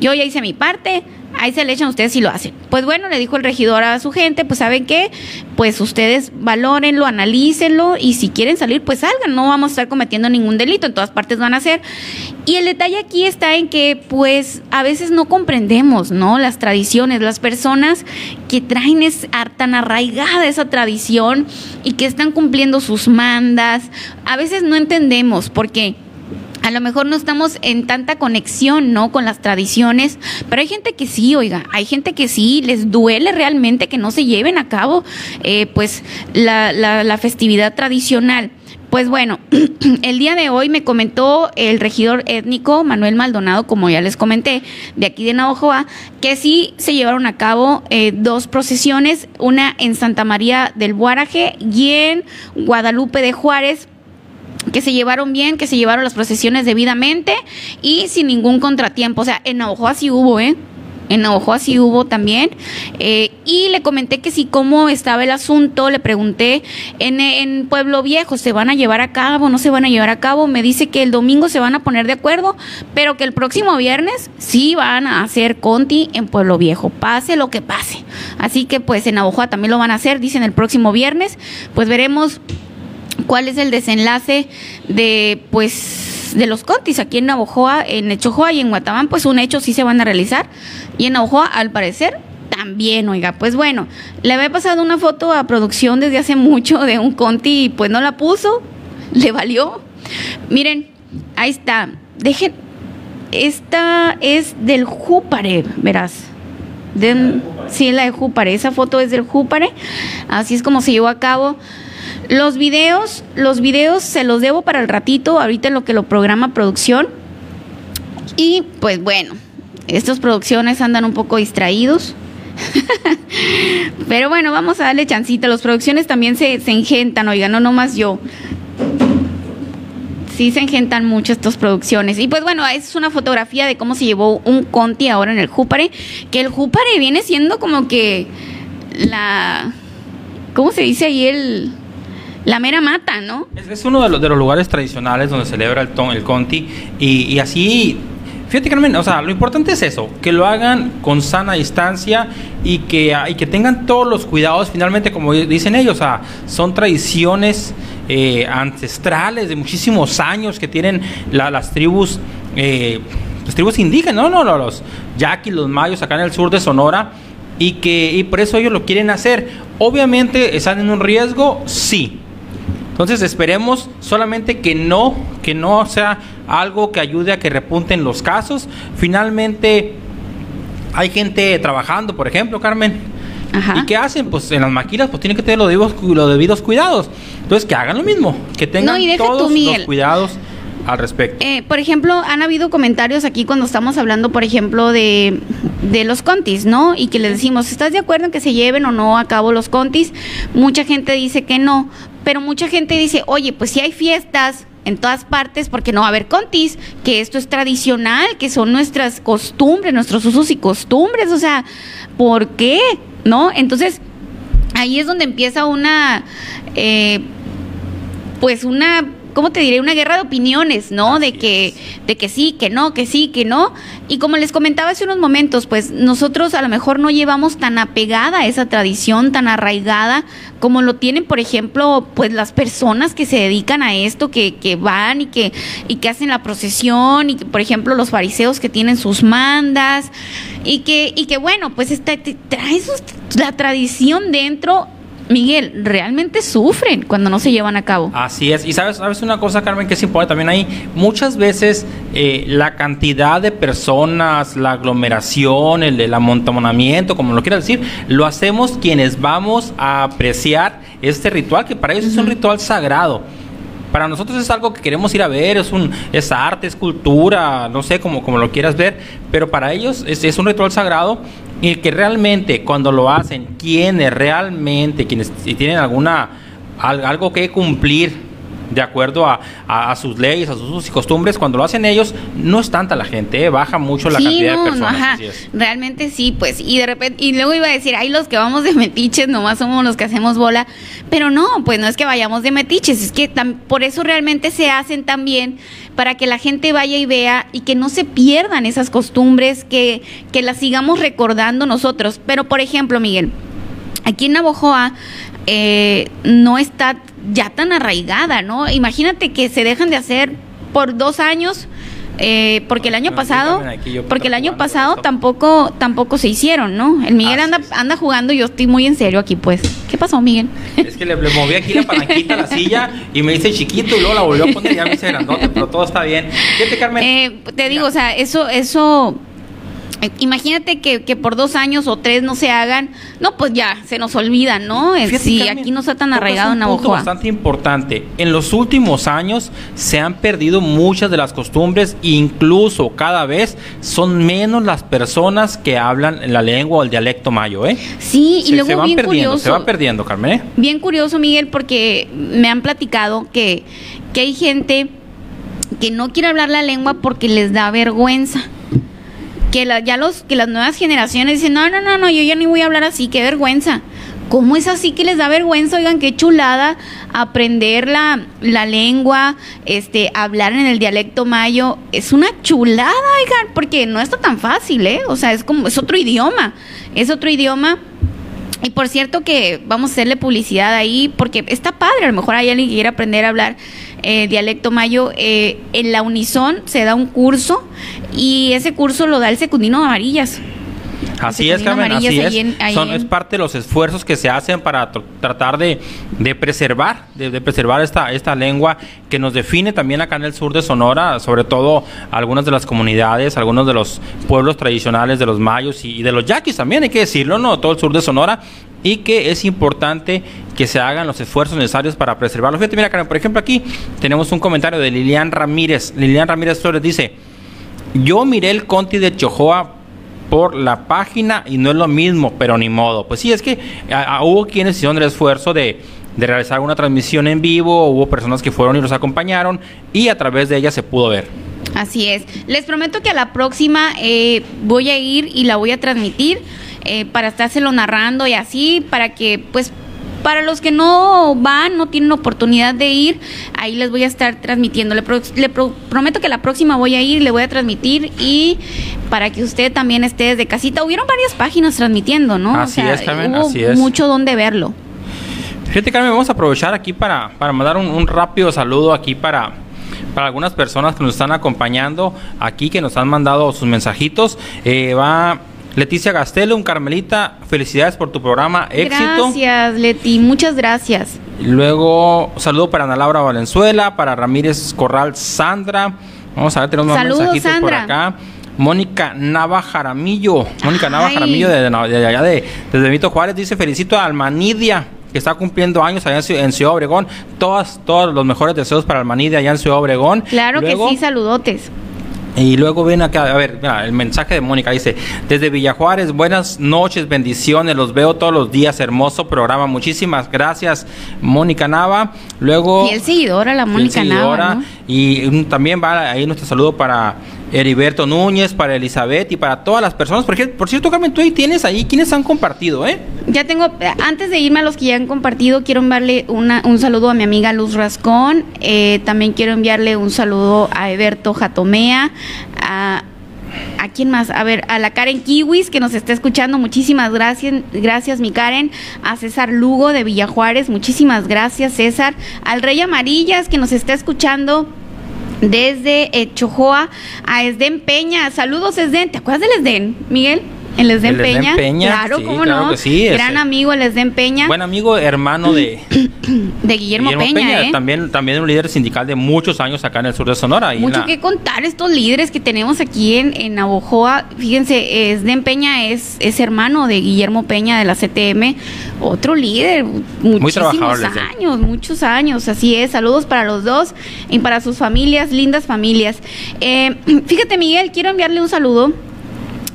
yo ya hice mi parte, ahí se le echan ustedes si lo hacen. Pues bueno, le dijo el regidor a su gente, pues saben qué, pues ustedes valórenlo, analícenlo y si quieren salir, pues salgan, no vamos a estar cometiendo ningún delito, en todas partes van a ser. Y el detalle aquí está en que pues a veces no comprendemos, ¿no? Las tradiciones, las personas que traen es tan arraigada esa tradición y que están cumpliendo sus mandas, a veces no entendemos porque a lo mejor no estamos en tanta conexión, ¿no? Con las tradiciones, pero hay gente que sí, oiga, hay gente que sí les duele realmente que no se lleven a cabo, eh, pues, la, la, la festividad tradicional. Pues bueno, *clears throat* el día de hoy me comentó el regidor étnico Manuel Maldonado, como ya les comenté, de aquí de Navajoa, que sí se llevaron a cabo eh, dos procesiones, una en Santa María del Guaraje y en Guadalupe de Juárez que se llevaron bien, que se llevaron las procesiones debidamente y sin ningún contratiempo. O sea, en Navajoa sí hubo, ¿eh? En Navajoa sí hubo también. Eh, y le comenté que sí, cómo estaba el asunto. Le pregunté, en, Pueblo Viejo, ¿se van a llevar a cabo? ¿No se van a llevar a cabo? Me dice que el domingo se van a poner de acuerdo, pero que el próximo viernes sí van a hacer Conti en Pueblo Viejo, pase lo que pase. Así que pues en Navajoa también lo van a hacer, dicen el próximo viernes. Pues veremos cuál es el desenlace de pues de los contis aquí en Navojoa, en Echojoa y en Guatabán, pues un hecho sí se van a realizar y en Navojoa al parecer también, oiga, pues bueno, le había pasado una foto a producción desde hace *laughs* mucho de un conti y pues no la puso, le valió. Miren, ahí está. Dejen, esta es del Júpare, verás. De, sí, la de Júpare. Esa foto es del Júpare. Así es como se llevó a cabo. Los videos, los videos se los debo para el ratito, ahorita lo que lo programa producción. Y pues bueno, estas producciones andan un poco distraídos. *laughs* Pero bueno, vamos a darle chancita. Las producciones también se, se engentan, oigan, no nomás yo. Sí se engentan mucho estas producciones. Y pues bueno, es una fotografía de cómo se llevó un Conti ahora en el Júpare. Que el Júpare viene siendo como que la... ¿Cómo se dice ahí el...? La mera mata, ¿no? Es, uno de los, de los, lugares tradicionales donde celebra el, ton, el Conti y, y, así, fíjate Carmen, o sea, lo importante es eso, que lo hagan con sana distancia y que, y que tengan todos los cuidados, finalmente como dicen ellos, o sea, son tradiciones eh, ancestrales de muchísimos años que tienen la, las tribus... Eh, las tribus indígenas, no, no, los yaquis, los mayos acá en el sur de Sonora, y que y por eso ellos lo quieren hacer. Obviamente están en un riesgo, sí, entonces esperemos solamente que no, que no sea algo que ayude a que repunten los casos. Finalmente hay gente trabajando, por ejemplo, Carmen. Ajá. ¿Y qué hacen? Pues en las máquinas pues tienen que tener los debidos, los debidos cuidados. Entonces que hagan lo mismo, que tengan no, todos tú, los cuidados al respecto. Eh, por ejemplo, han habido comentarios aquí cuando estamos hablando, por ejemplo, de, de los contis, ¿no? Y que les decimos, ¿estás de acuerdo en que se lleven o no a cabo los contis? Mucha gente dice que no, pero mucha gente dice, oye, pues si hay fiestas en todas partes, porque no va a haber contis, que esto es tradicional, que son nuestras costumbres, nuestros usos y costumbres, o sea, ¿por qué? ¿No? Entonces, ahí es donde empieza una, eh, pues una ¿cómo te diré? Una guerra de opiniones, ¿no? Así de que, es. de que sí, que no, que sí, que no. Y como les comentaba hace unos momentos, pues nosotros a lo mejor no llevamos tan apegada a esa tradición, tan arraigada, como lo tienen, por ejemplo, pues las personas que se dedican a esto, que, que van y que, y que hacen la procesión, y que, por ejemplo, los fariseos que tienen sus mandas, y que, y que bueno, pues está, trae sus, la tradición dentro Miguel, realmente sufren cuando no se llevan a cabo. Así es. Y sabes, sabes una cosa, Carmen, que es importante también ahí. Muchas veces eh, la cantidad de personas, la aglomeración, el, el amontonamiento, como lo quieras decir, lo hacemos quienes vamos a apreciar este ritual, que para ellos uh -huh. es un ritual sagrado para nosotros es algo que queremos ir a ver, es un es arte, es cultura, no sé como, como lo quieras ver, pero para ellos es, es un ritual sagrado y que realmente cuando lo hacen, quienes realmente, quienes tienen alguna algo que cumplir de acuerdo a, a- a sus leyes, a sus usos y costumbres. Cuando lo hacen ellos, no es tanta la gente, ¿eh? baja mucho la Sí, cantidad no, de no, personas. ajá. así es. Realmente sí, pues, y de repente, y luego iba a decir, hay los que vamos de metiches, nomás somos los que hacemos bola, pero no, pues no es que vayamos de metiches, es que tam- por eso realmente se hacen también, para que la gente vaya y vea y que no se pierdan esas costumbres, que, que las sigamos recordando nosotros. Pero, por ejemplo, Miguel, aquí en Navojoa eh, no está ya tan arraigada, ¿no? Imagínate que se dejan de hacer por dos años, eh, porque el año pasado, porque el año pasado tampoco, tampoco se hicieron, ¿no? El Miguel anda, anda jugando y yo estoy muy en serio aquí, pues. ¿Qué pasó, Miguel? Es que le, le moví aquí la palanquita a la silla y me hice chiquito y luego la volvió a poner y ya me hice grandote, pero todo está bien. Fíjate, Carmen. Eh, te digo, o sea, eso, eso, imagínate que, que por dos años o tres no se hagan, no, pues ya, se nos olvidan, ¿no? Eh, Fíjate, Carmen, aquí no está tan arraigado en Navojoa. bastante importante. En los últimos años se han perdido muchas de las costumbres, incluso cada vez son menos las personas que hablan la lengua o el dialecto mayo, ¿eh? Sí, y se, luego se van bien perdiendo, curioso. se va perdiendo, Carmen. ¿eh? Bien curioso, Miguel, porque me han platicado que, que hay gente que no quiere hablar la lengua porque les da vergüenza. Que la- ya los, que las nuevas generaciones dicen, no, no, no, no, yo ya ni voy a hablar así, qué vergüenza. ¿Cómo es así que les da vergüenza? Oigan, qué chulada aprender la, la lengua, este, hablar en el dialecto mayo. Es una chulada, oigan, porque no está tan fácil, ¿eh? O sea, es como, es otro idioma, es otro idioma. Y por cierto que vamos a hacerle publicidad ahí porque está padre, a lo mejor hay alguien que quiera aprender a hablar eh, dialecto mayo. eh, en la Unison se da un curso y ese curso lo da el secundino de Amarillas. Así es, Carmen, así es. en- Son- en- es parte de los esfuerzos que se hacen para tr- tratar de, de preservar, de, de preservar esta, esta lengua que nos define también acá en el sur de Sonora, sobre todo algunas de las comunidades, algunos de los pueblos tradicionales de los mayos y, y de los yaquis también, hay que decirlo, ¿no? Todo el sur de Sonora. Y que es importante que se hagan los esfuerzos necesarios para preservarlo. Fíjate, mira, Karen, por ejemplo, aquí tenemos un comentario de Lilian Ramírez. Lilian Ramírez Flores dice: Yo miré el Conti de Chojoa por la página y no es lo mismo, pero ni modo. Pues sí, es que a- hubo quienes hicieron el esfuerzo de, de realizar una transmisión en vivo, hubo personas que fueron y los acompañaron y a través de ella se pudo ver. Así es. Les prometo que a la próxima eh, voy a ir y la voy a transmitir eh, para estárselo narrando y así, para que, pues, para los que no van, no tienen oportunidad de ir, ahí les voy a estar transmitiendo. Le, pro- le pro- prometo que la próxima voy a ir, le voy a transmitir y para que usted también esté desde casita. Hubieron varias páginas transmitiendo, ¿no? Así es, Carmen, hubo así es. mucho donde verlo. Fíjate, Carmen, vamos a aprovechar aquí para, para mandar un, un rápido saludo aquí para, para algunas personas que nos están acompañando aquí, que nos han mandado sus mensajitos. Eh, va Leticia Gastelum, Carmelita, felicidades por tu programa, éxito. Gracias, Leti, muchas gracias. Luego, saludo para Ana Laura Valenzuela, para Ramírez Corral Sandra. Vamos a ver, tenemos más Saludos, mensajitos por acá. Mónica Nava Jaramillo. Mónica Nava. Jaramillo de, allá de, desde Benito Juárez dice: Felicito a Almanidia, que está cumpliendo años allá en, Ciu- en Ciudad Obregón. Todas, todos los mejores deseos para Almanidia allá en Ciudad Obregón. Claro Luego- que sí, saludotes. Y luego ven acá, a ver, mira, el mensaje de Mónica dice, desde Villajuárez, buenas noches, bendiciones, los veo todos los días, hermoso programa, muchísimas gracias, Mónica Nava. Luego... Fiel seguidora, la Mónica Nava. Y también va ahí nuestro saludo para Heriberto Núñez, para Elizabeth y para todas las personas. Por, por cierto, Carmen, tú ahí tienes ahí quienes han compartido, ¿eh? Ya tengo, antes de irme a los que ya han compartido, quiero enviarle una, un saludo a mi amiga Luz Rascón, eh, también quiero enviarle un saludo a Eberto Jatomea, a, ¿a quién más? A ver, a la Karen Kiwis que nos está escuchando, muchísimas gracias, gracias mi Karen, a César Lugo de Villajuárez, muchísimas gracias César, al Rey Amarillas que nos está escuchando desde eh, Chojoa a Esden Peña. Saludos, Esden. ¿Te acuerdas del Esden, Miguel? El Esden El Esden Peña. Peña, Claro, sí, cómo claro no. sí, ese. Gran amigo el Esden Peña. Buen amigo, hermano de *coughs* de Guillermo, Peña, ¿eh? también, también un líder sindical de muchos años acá en el sur de Sonora. en Mucho la- que contar estos líderes que tenemos aquí en, en Navojoa. Fíjense, Esden Peña es, es hermano de Guillermo Peña de la CTM, otro líder, muchísimos les digo. años, muchos años, así es. Saludos para los dos y para sus familias, lindas familias. Eh, *coughs* fíjate, Miguel, quiero enviarle un saludo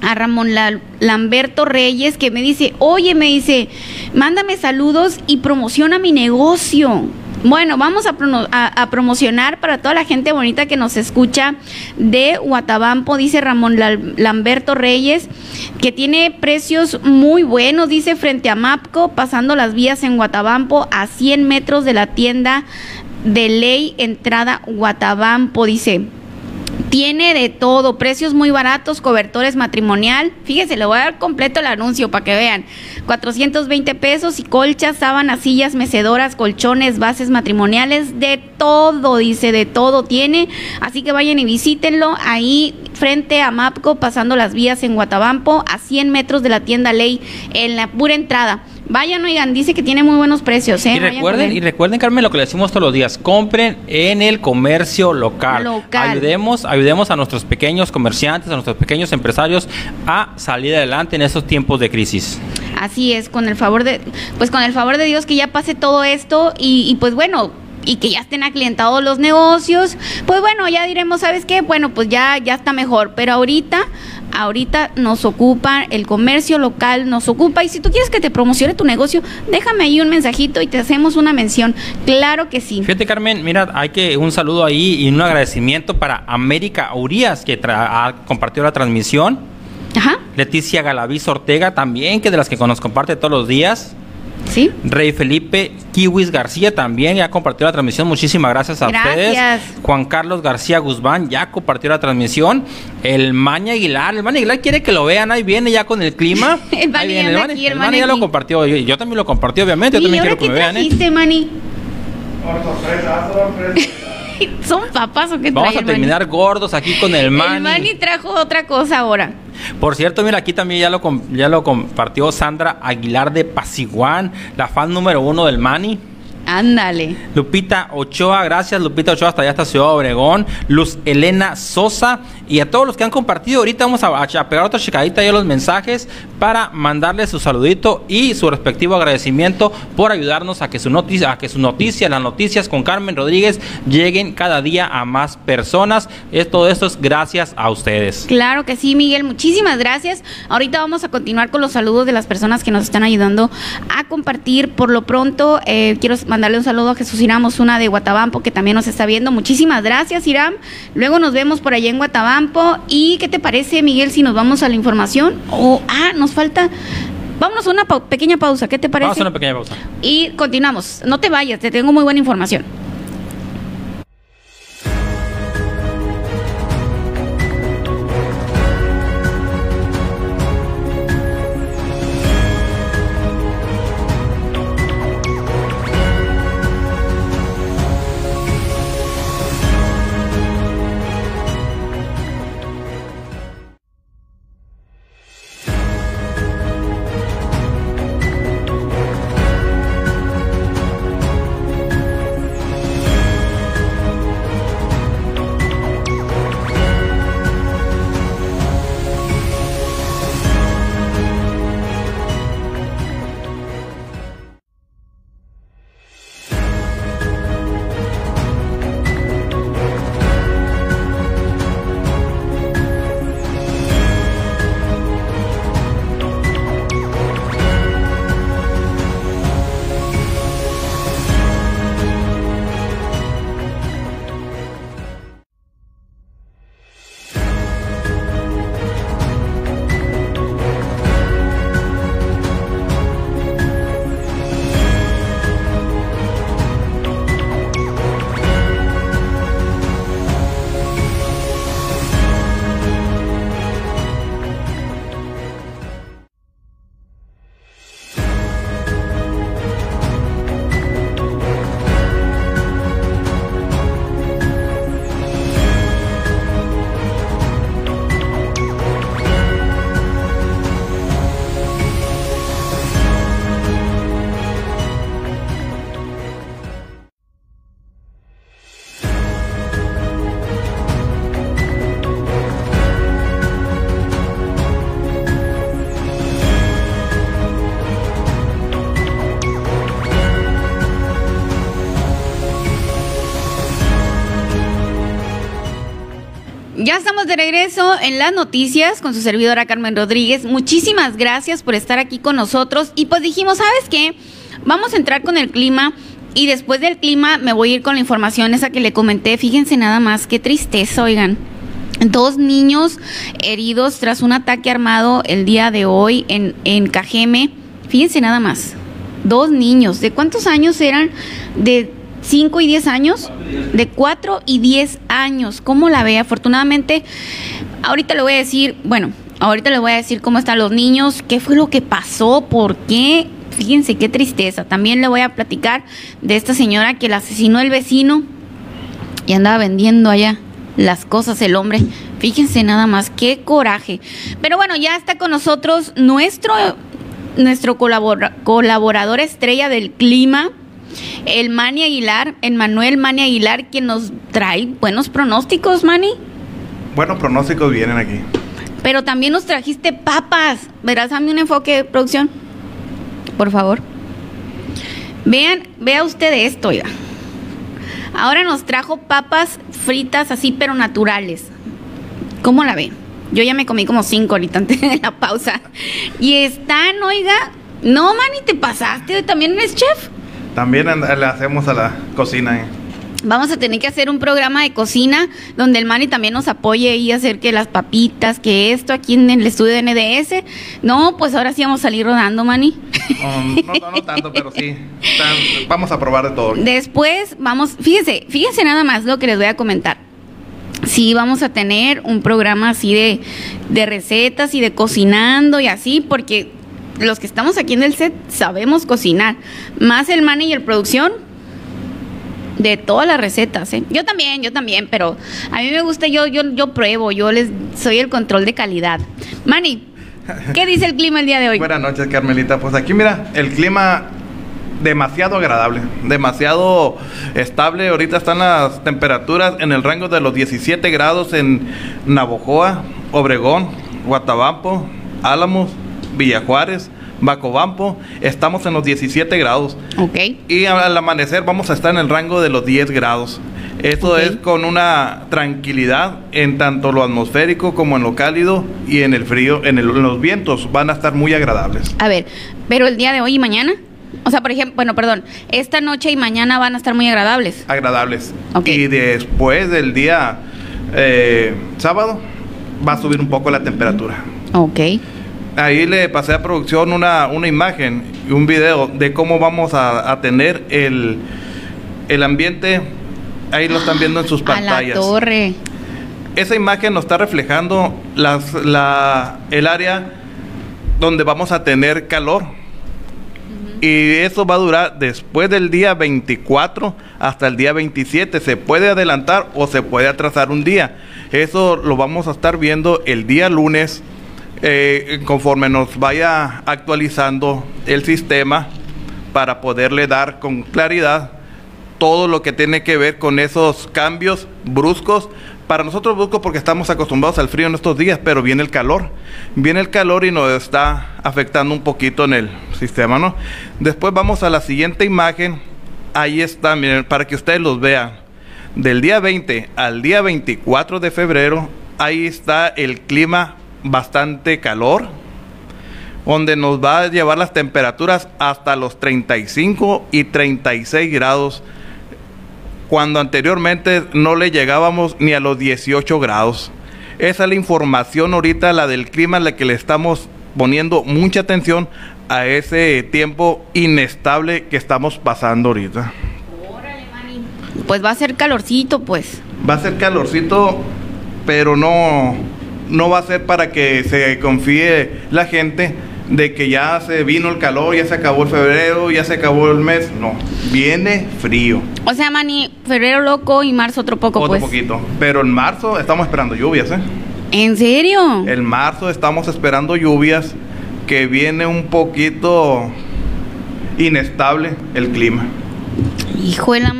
a Ramón La- Lamberto Reyes que me dice, oye, me dice, mándame saludos y promociona mi negocio. Bueno, vamos a, a- promocionar para toda la gente bonita que nos escucha de Guatabampo, dice Ramón Lamberto Reyes, que tiene precios muy buenos, dice frente a Mapco, pasando las vías en Guatabampo a 100 metros de la tienda de ley entrada Guatabampo, dice. Tiene de todo, precios muy baratos, cobertores matrimonial. Fíjese, le voy a dar completo el anuncio para que vean. 420 pesos y colchas, sábanas, sillas, mecedoras, colchones, bases matrimoniales, de todo, dice, de todo tiene. Así que vayan y visítenlo ahí frente a Mapco, pasando las vías en Guatabampo, a 100 metros de la tienda Ley, en la pura entrada. Vayan, oigan, dice que tiene muy buenos precios. ¿eh? Y recuerden, y recuerden, Carmen, lo que le decimos todos los días, compren en el comercio local. Local. Ayudemos, ayudemos a nuestros pequeños comerciantes, a nuestros pequeños empresarios a salir adelante en estos tiempos de crisis. Así es, con el favor de, pues con el favor de Dios que ya pase todo esto y, y pues bueno, y que ya estén aclientados los negocios, pues bueno, ya diremos, ¿sabes qué? Bueno, pues ya, ya está mejor, pero ahorita, ahorita nos ocupa el comercio local, nos ocupa, y si tú quieres que te promocione tu negocio, déjame ahí un mensajito y te hacemos una mención. Claro que sí. Fíjate, Carmen, mira, hay que un saludo ahí y un agradecimiento para América Urias, que ha compartido la transmisión. Ajá, Leticia Galaviz Ortega también, que de las que nos comparte todos los días. Sí. Rey Felipe Kiwis García también ya compartió la transmisión. Muchísimas gracias a Gracias. ustedes. Juan Carlos García Guzmán ya compartió la transmisión. El Maña Aguilar. El Maña Aguilar quiere que lo vean. Ahí viene ya con el clima. *laughs* El viene, aquí, el El Manny ya lo compartió. Yo, yo también lo compartí, obviamente. Yo ¿Y también quiero que qué me vean. ¿eh? Manny? *laughs* ¿Son papas o qué Vamos trae a el terminar gordos aquí con el El Manny. Manny trajo otra cosa ahora. Por cierto, mira, aquí también ya lo, ya lo compartió Sandra Aguilar de Pasiguán, la fan número uno del Manny. Ándale. Lupita Ochoa, gracias Lupita Ochoa, hasta allá hasta Ciudad Obregón. Luz Elena Sosa y a todos los que han compartido. Ahorita vamos a, a pegar otra checadita ahí a los mensajes para mandarles su saludito y su respectivo agradecimiento por ayudarnos a que su noticia, a que su noticia, las noticias con Carmen Rodríguez lleguen cada día a más personas. Es, todo esto es gracias a ustedes. Claro que sí, Miguel. Muchísimas gracias. Ahorita vamos a continuar con los saludos de las personas que nos están ayudando a compartir. Por lo pronto, eh, quiero mandarle un saludo a Jesús Irán una de Guatabampo, que también nos está viendo. Muchísimas gracias, Irán. Luego nos vemos por allá en Guatabampo. ¿Y qué te parece, Miguel, si nos vamos a la información? O, ah, nos falta... Vámonos a una pequeña pausa. ¿Qué te parece? Vamos a una pequeña pausa. Y continuamos. No te vayas, te tengo muy buena información. De regreso en las noticias con su servidora Carmen Rodríguez. Muchísimas gracias por estar aquí con nosotros. Y pues dijimos, ¿sabes qué? Vamos a entrar con el clima Y después del clima me voy a ir con la información esa que le comenté. Fíjense nada más, qué tristeza, oigan. Dos niños heridos tras un ataque armado el día de hoy en, en Cajeme. Fíjense nada más. Dos niños. ¿De cuántos años eran? De 5 y 10 años. De 4 y 10 años. ¿Cómo la ve? Afortunadamente, ahorita le voy a decir, bueno, ahorita le voy a decir cómo están los niños, qué fue lo que pasó, por qué. Fíjense qué tristeza. También le voy a platicar de esta señora que la asesinó el vecino y andaba vendiendo allá las cosas el hombre. Fíjense nada más, qué coraje. Pero bueno, ya está con nosotros nuestro, nuestro colabora- colaborador estrella del clima, el Manny Aguilar, el Manuel Manny Aguilar, quien nos trae buenos pronósticos, Manny. Buenos pronósticos vienen aquí. Pero también nos trajiste papas. Verás, dame un enfoque de producción. Por favor. Vean, vea usted esto, oiga. Ahora nos trajo papas fritas así, pero naturales. ¿Cómo la ven? Yo ya me comí como cinco ahorita antes de la pausa. Y están, oiga. No, Manny, te pasaste. También eres chef. También le hacemos a la cocina. ¿eh? Vamos a tener que hacer un programa de cocina donde el Manny también nos apoye y hacer que las papitas, que esto aquí en el estudio de NDS. No, pues ahora sí vamos a salir rodando. Um, no, no, no tanto, pero sí. Tan- vamos a probar de todo. Después vamos, fíjense, fíjense nada más lo que les voy a comentar. Sí, vamos a tener un programa así de, de recetas y de cocinando y así, porque los que estamos aquí en el set sabemos cocinar. Más el el producción, de todas las recetas, ¿eh? Yo también, yo también, pero a mí me gusta, yo, yo, yo pruebo, yo les soy el control de calidad. Manny, ¿qué dice el clima el día de hoy? Buenas noches, Carmelita. Pues aquí, mira, el clima demasiado agradable, demasiado estable. Ahorita están las temperaturas en el rango de los 17 grados en Navojoa, Obregón, Guatabampo, Álamos, Villajuárez, Bacobampo. Estamos en los 17 grados. Ok, Y al amanecer vamos a estar en el rango de los 10 grados. Esto es con una tranquilidad en tanto lo atmosférico como en lo cálido y en el frío, en, el- en los vientos van a estar muy agradables. a ver, pero el día de hoy y mañana, o sea, por ejemplo, bueno, perdón, esta noche y mañana van a estar muy agradables. Agradables. Ok. Y después del día eh, sábado va a subir un poco la temperatura. Ok, Ahí le pasé a producción una, una imagen y un video de cómo vamos a, a tener el, el ambiente. Ahí lo están viendo en sus *gasps* a la pantallas. torre. Esa imagen nos está reflejando las, la, el área donde vamos a tener calor. Y eso va a durar después del día 24 hasta el día 27. Se puede adelantar o se puede atrasar un día. Eso lo vamos a estar viendo el día lunes eh, conforme nos vaya actualizando el sistema para poderle dar con claridad todo lo que tiene que ver con esos cambios bruscos. Para nosotros bruscos porque estamos acostumbrados al frío en estos días, pero viene el calor. Viene el calor y nos está afectando un poquito en el sistema, ¿no? Después vamos a la siguiente imagen. Ahí está, miren, para que ustedes los vean. Del día 20 al día 24 de febrero, ahí está el clima bastante calor, donde nos va a llevar las temperaturas hasta los 35 y 36 grados, cuando anteriormente no le llegábamos ni a los 18 grados. Esa es la información ahorita, la del clima, la que le estamos poniendo mucha atención a ese tiempo inestable que estamos pasando ahorita. Pues va a ser calorcito, pues. Va a ser calorcito, pero no, no va a ser para que se confíe la gente de que ya se vino el calor, ya se acabó el febrero, ya se acabó el mes. No, viene frío. O sea, Manny, febrero loco y marzo otro poco, Otro pues. poquito. Pero en marzo estamos esperando lluvias, ¿eh? ¿En serio? En marzo estamos esperando lluvias, que viene un poquito inestable el clima. Hijo de la.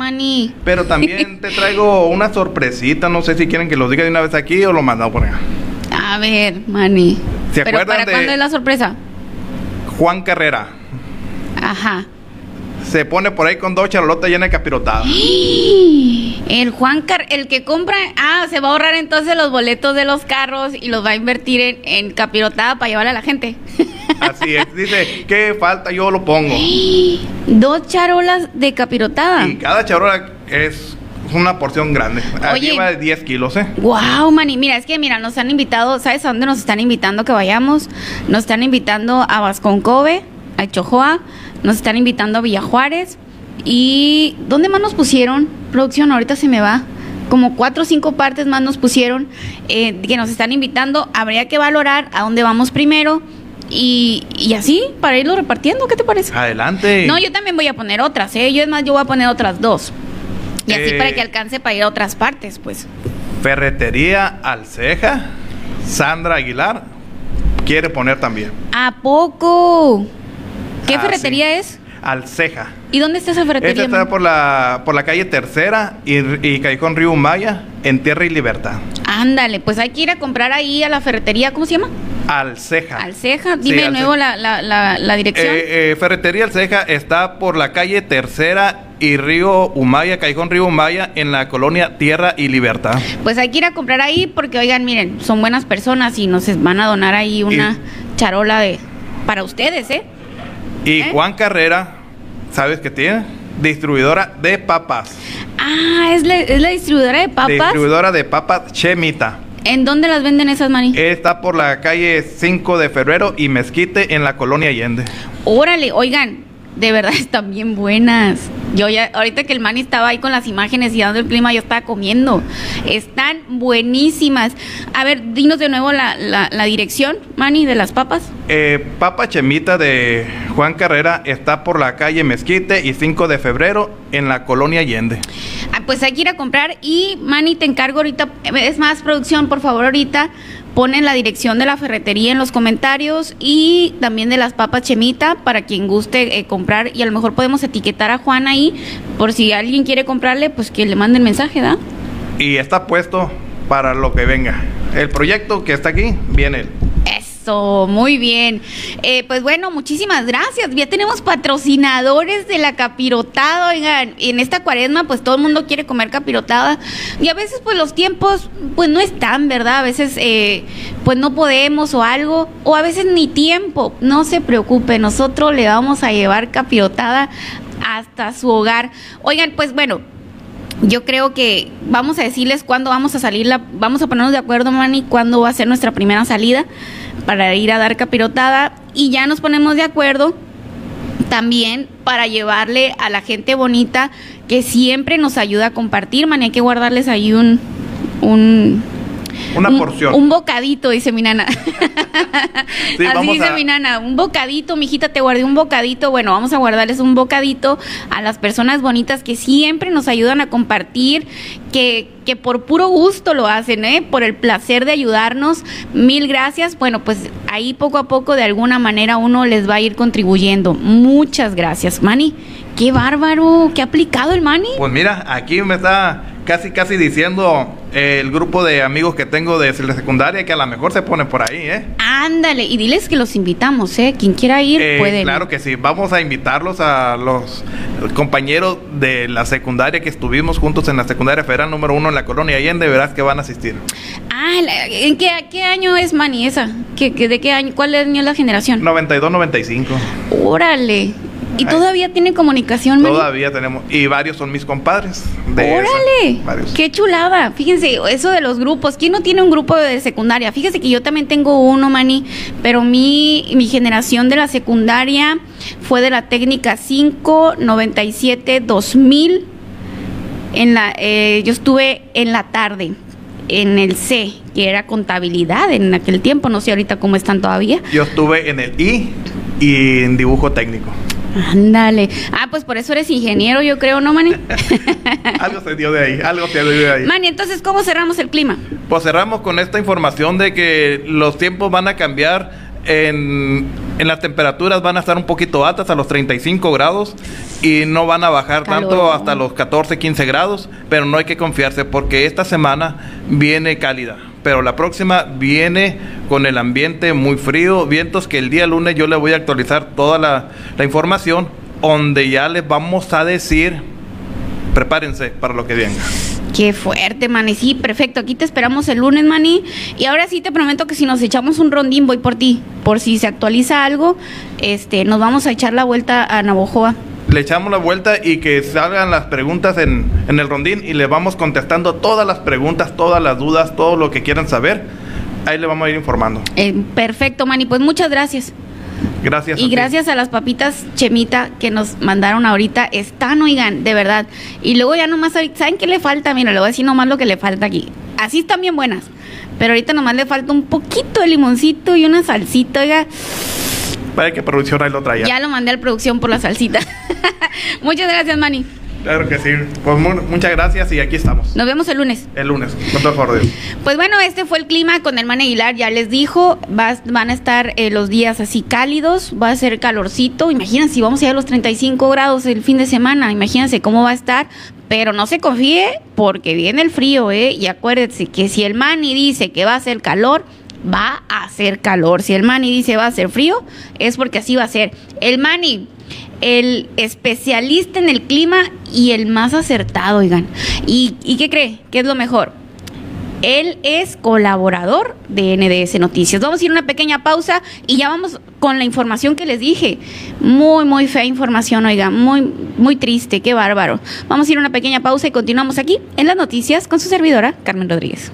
Pero también *laughs* te traigo una sorpresita, no sé si quieren que lo diga de una vez aquí o lo mandamos por acá. A ver, Manny. ¿Se ¿Pero acuerdan para de- cuándo es la sorpresa? Juan Carrera Ajá. se pone por ahí con dos charlotas llenas de capirotada. *gasps* El Juan Car el que compra, ah, se va a ahorrar entonces los boletos de los carros y los va a invertir en, en capirotada para llevar a la gente. *laughs* Así es. Dice, ¿qué falta? Yo lo pongo. Dos charolas de capirotada. Y cada charola es una porción grande. Oye. Lleva 10 kilos, ¿eh? Wow, mani, mira, es que mira, nos han invitado, ¿sabes a dónde nos están invitando que vayamos? Nos están invitando a Vasconcove, a Chojoa, nos están invitando a Villajuárez y ¿dónde más nos pusieron? Producción, ahorita se me va. Como cuatro o cinco partes más nos pusieron eh, que nos están invitando. Habría que valorar a dónde vamos primero y, y así para irlo repartiendo. ¿Qué te parece? Adelante. No, yo también voy a poner otras, ¿eh? Yo es más, yo voy a poner otras dos. Y así Eh. para que alcance para ir a otras partes, pues. Ferretería Alceja. Sandra Aguilar quiere poner también. ¿A poco? ¿Qué Ah, ferretería sí. es? Alceja. ¿Y dónde está esa Esta ferretería? está man? por la, por la calle Tercera y, y Callejón Río Maya, en Tierra y Libertad. Ándale, pues hay que ir a comprar ahí a la ferretería, ¿cómo se llama? Alceja. Alceja. Sí, Dime de nuevo Alceja. la, la, la, la dirección. Eh, eh, Ferretería Alceja está por la calle Tercera y Río Humaya, Callejón Río Humaya, en la colonia Tierra y Libertad. Pues hay que ir a comprar ahí porque, oigan, miren, son buenas personas y nos van a donar ahí una charola de para ustedes, ¿eh? Y ¿Eh? Juan Carrera, ¿sabes qué tiene? Distribuidora de papas. Ah, es la, es la distribuidora de papas. Distribuidora de papas Chemita. ¿En dónde las venden esas, Mani? Está por la calle 5 de febrero y Mezquite en la colonia Allende. Órale, oigan, de verdad *laughs* están bien buenas. Yo ya, ahorita que el Manny estaba ahí con las imágenes y dando el clima, yo estaba comiendo. Están buenísimas. A ver, dinos de nuevo la, la, la dirección, Manny, de las papas. Eh, Papa Chemita de Juan Carrera está por la calle Mezquite y 5 de febrero en la colonia Allende. Ah, pues hay que ir a comprar y Manny, te encargo ahorita, es más producción, por favor, ahorita ponen la dirección de la ferretería en los comentarios y también de las papas Chemita para quien guste eh, comprar y a lo mejor podemos etiquetar a Juan ahí por si alguien quiere comprarle, pues que le manden mensaje, ¿da? Y está puesto para lo que venga. El proyecto que está aquí, viene él. Muy bien. Eh, pues bueno, muchísimas gracias. Ya tenemos patrocinadores de la capirotada. Oigan, en esta cuaresma, pues todo el mundo quiere comer capirotada. Y a veces, pues los tiempos, pues no están, ¿verdad? A veces, eh, pues no podemos o algo. O a veces ni tiempo. No se preocupe, nosotros le vamos a llevar capirotada hasta su hogar. Oigan, pues bueno. Yo creo que vamos a decirles cuándo vamos a salir, la, vamos a ponernos de acuerdo, Manny, cuándo va a ser nuestra primera salida para ir a dar capirotada. Y ya nos ponemos de acuerdo también para llevarle a la gente bonita que siempre nos ayuda a compartir, Manny, hay que guardarles ahí un... un Una un- porción. Un bocadito, dice mi nana. *laughs* Sí, Así dice a- mi nana, un bocadito, mijita, te guardé un bocadito. Bueno, vamos a guardarles un bocadito a las personas bonitas que siempre nos ayudan a compartir, que, que por puro gusto lo hacen, ¿eh? Por el placer de ayudarnos. Mil gracias. Bueno, pues ahí poco a poco, de alguna manera, uno les va a ir contribuyendo. Muchas gracias, Manny. Qué bárbaro, qué aplicado el Manny. Pues mira, aquí me está casi casi diciendo eh, el grupo de amigos que tengo de la secundaria que a lo mejor se pone por ahí, ¿eh? Ándale, y diles que los invitamos, ¿eh? Quien quiera ir, Eh, puede. Claro que sí, vamos a invitarlos a los compañeros de la secundaria que estuvimos juntos en la secundaria federal número uno en la colonia Allende, verás que van a asistir. Ah, ¿en qué, qué año es Manny esa? ¿Qué, qué- de qué año? ¿Cuál año es la generación? 92-95. Órale. ¿Y Ay. todavía tiene comunicación, Manny? Todavía tenemos, y varios son mis compadres. De esa, Órale, varios. qué chulada. Fíjense, eso de los grupos. ¿Quién no tiene un grupo de secundaria? Fíjese que yo también tengo uno, Manny, pero mi, mi generación de la secundaria fue de la técnica 5, 97, 2000. En la, eh, yo estuve en la tarde, en el C, que era contabilidad en aquel tiempo. No sé ahorita cómo están todavía. Yo estuve en el I y en dibujo técnico. Ándale. Ah, pues por eso eres ingeniero, yo creo, ¿no, Manny? *laughs* algo se dio de ahí, algo se dio de ahí. Manny, entonces, ¿cómo cerramos el clima? Pues cerramos con esta información de que los tiempos van a cambiar. En, en las temperaturas van a estar un poquito altas a los 35 grados y no van a bajar tanto hasta los 14, 15 grados, pero no hay que confiarse porque esta semana viene cálida, pero la próxima viene con el ambiente muy frío, vientos que el día lunes yo les voy a actualizar toda la, información donde ya les vamos a decir, prepárense para lo que venga. Qué fuerte, Manny. Sí, perfecto. Aquí te esperamos el lunes, Manny. Y ahora sí te prometo que si nos echamos un rondín, voy por ti. Por si se actualiza algo, este, nos vamos a echar la vuelta a Navojoa. Le echamos la vuelta y que salgan las preguntas en, en el rondín y le vamos contestando todas las preguntas, todas las dudas, todo lo que quieran saber. Ahí le vamos a ir informando. Eh, perfecto, Manny. Pues muchas gracias. Gracias. a Y ti. gracias a las papitas Chemita que nos mandaron ahorita. Están, oigan, de verdad. Y luego ya nomás, ahorita, ¿saben qué le falta? Mira, le voy a decir nomás lo que le falta aquí. Así están bien buenas. Pero ahorita nomás le falta un poquito de limoncito y una salsita, oiga. Para que producción ahí lo traiga. Ya lo mandé a la producción por la salsita. *laughs* Muchas gracias, Manny. Claro que sí. Pues mu- muchas gracias y aquí estamos. Nos vemos el lunes. El lunes. Con todo favor Dios. Pues bueno, este fue el clima con el Man Aguilar, ya les dijo, va- van a estar eh, los días así cálidos, va a ser calorcito, imagínense, si vamos a ir a los 35 grados el fin de semana, imagínense cómo va a estar, pero no se confíe porque viene el frío, ¿eh? Y acuérdense que si el Manny dice que va a ser calor, va a hacer calor, si el Manny dice va a ser frío, es porque así va a ser. El Manny el especialista en el clima y el más acertado, oigan. ¿Y, ¿y qué cree? ¿Qué es lo mejor? Él es colaborador de NDS Noticias. Vamos a ir a una pequeña pausa y ya vamos con la información que les dije. Muy, muy fea información, oiga, muy, muy triste, qué bárbaro. Vamos a ir a una pequeña pausa y continuamos aquí en las noticias con su servidora, Carmen Rodríguez.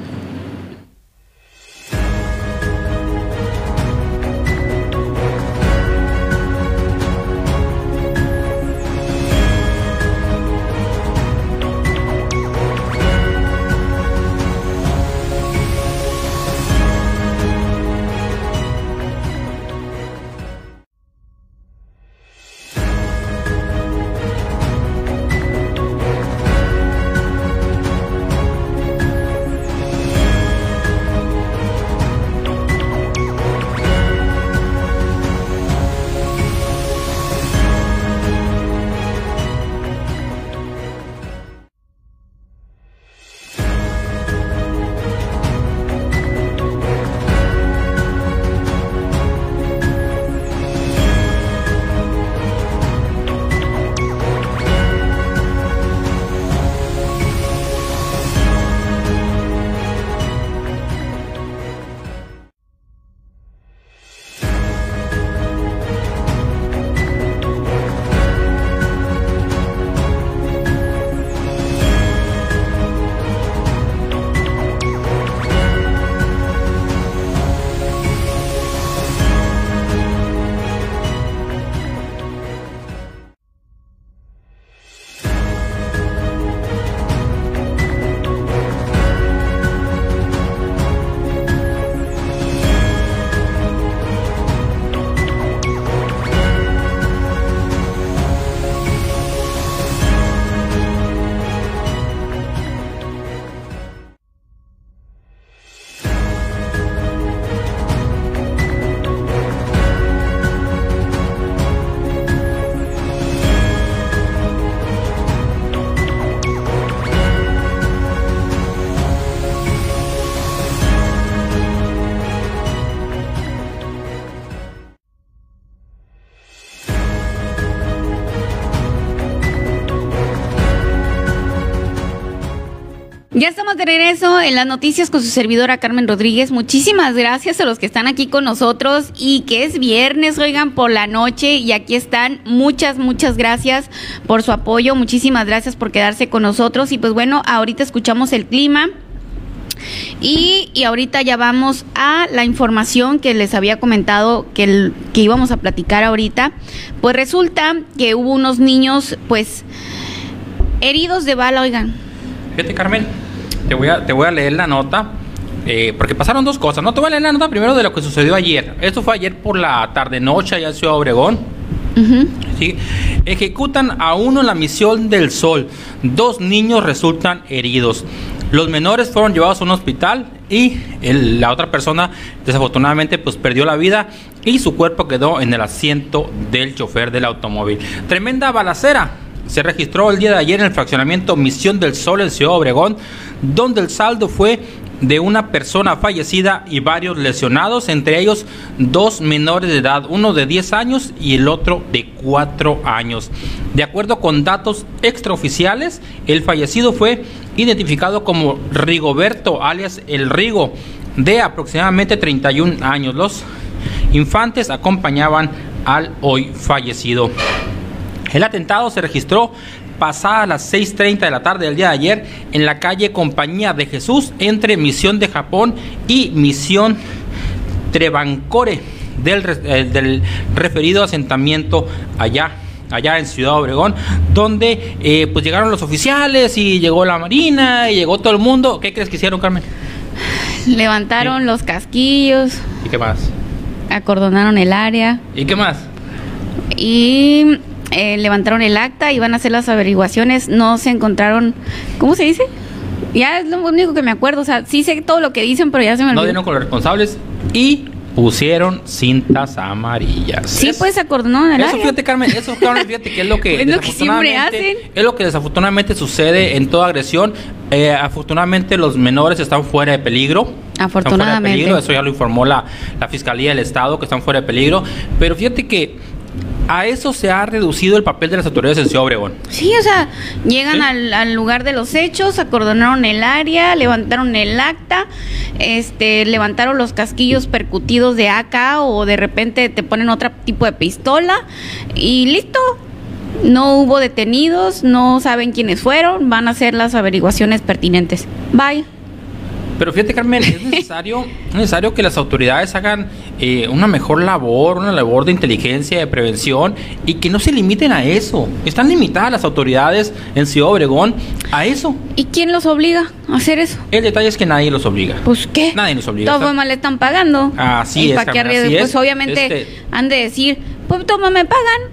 Ya estamos de regreso en las noticias con su servidora Carmen Rodríguez. Muchísimas gracias a los que están aquí con nosotros y que es viernes, oigan, por la noche y aquí están. Muchas, muchas gracias por su apoyo. Muchísimas gracias por quedarse con nosotros. Y pues bueno, ahorita escuchamos el clima. Y, y ahorita ya vamos a la información que les había comentado que, el- que íbamos a platicar ahorita. Pues resulta que hubo unos niños, pues, heridos de bala, oigan. Fíjate, Carmen, te voy a, te voy a leer la nota. eh, porque pasaron dos cosas. No te voy a leer la nota primero de lo que sucedió ayer. Esto fue ayer por la tarde-noche allá en Ciudad Obregón. ¿sí? Ejecutan a uno en la misión del sol. Dos niños resultan heridos. Los menores fueron llevados a un hospital y el- la otra persona desafortunadamente pues perdió la vida y su cuerpo quedó en el asiento del chofer del automóvil. Tremenda balacera. Se registró el día de ayer en el fraccionamiento Misión del Sol en Ciudad Obregón, donde el saldo fue de una persona fallecida y varios lesionados, entre ellos dos menores de edad, uno de 10 años y el otro de 4 años. De acuerdo con datos extraoficiales, el fallecido fue identificado como Rigoberto, alias El Rigo, de aproximadamente 31 años. Los infantes acompañaban al hoy fallecido. El atentado se registró pasada las 6.30 de la tarde del día de ayer en la calle Compañía de Jesús entre Misión de Japón y Misión Trevancore del, eh, del referido asentamiento allá allá en Ciudad Obregón, donde eh, pues llegaron los oficiales y llegó la Marina y llegó todo el mundo. ¿Qué crees que hicieron, Carmen? Levantaron los casquillos. ¿Y qué más? Acordonaron el área. ¿Y qué más? Y eh, levantaron el acta, iban a hacer las averiguaciones, no se encontraron, ¿cómo se dice? Ya es lo único que me acuerdo, o sea, sí sé todo lo que dicen, pero ya se me olvidó. No dieron con los responsables y pusieron cintas amarillas. Sí, Es- pues el Eso, área. fíjate, Carmen, eso, Carmen, fíjate que es lo que, *laughs* Es lo que siempre desafortunadamente- hacen. es lo que desafortunadamente sucede en toda agresión. Eh, afortunadamente los menores están fuera de peligro. Están fuera de Afortunadamente. peligro, eso ya lo informó la, la Fiscalía del Estado, que están fuera de peligro. Pero fíjate que a eso se ha reducido el papel de las autoridades en Ciudad Obregón. Sí, o sea, llegan Sí. al, al lugar de los hechos, acordonaron el área, levantaron el acta, este, levantaron los casquillos percutidos de AK o de repente te ponen otro tipo de pistola y listo. No hubo detenidos, no saben quiénes fueron, van a hacer las averiguaciones pertinentes. Bye. Pero fíjate, Carmen, es *laughs* necesario, es necesario que las autoridades hagan eh, una mejor labor, una labor de inteligencia, de prevención y que no se limiten a eso. Están limitadas las autoridades en Ciudad Obregón a eso. ¿Y quién los obliga a hacer eso? El detalle es que nadie los obliga. Pues qué. Nadie nos obliga. Está- formas le están pagando. Así ¿Y es, Carmen, así Pues es. obviamente Este- han de decir, pues toma, me pagan.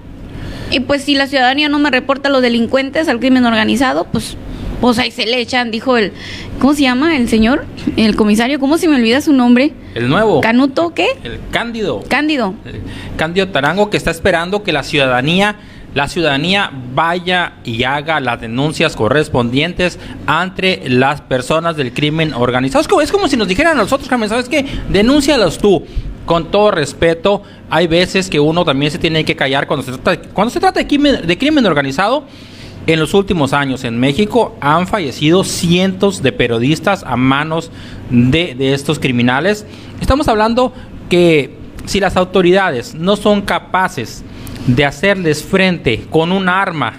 Y pues si la ciudadanía no me reporta a los delincuentes, al crimen organizado, pues, pues ahí se le echan, dijo el, ¿cómo se llama el señor? El comisario, ¿cómo se me olvida su nombre? El nuevo. Canuto, ¿qué? el Cándido. Cándido. El Cándido Tarango que está esperando que la ciudadanía la ciudadanía vaya y haga las denuncias correspondientes ante las personas del crimen organizado. Es como, es como si nos dijeran a nosotros, Carmen, ¿sabes qué? Denúncialos tú. Con todo respeto, hay veces que uno también se tiene que callar cuando se trata, cuando se trata de crimen, de crimen organizado. En los últimos años en México han fallecido cientos de periodistas a manos de, de estos criminales. Estamos hablando que si las autoridades no son capaces de hacerles frente con un arma,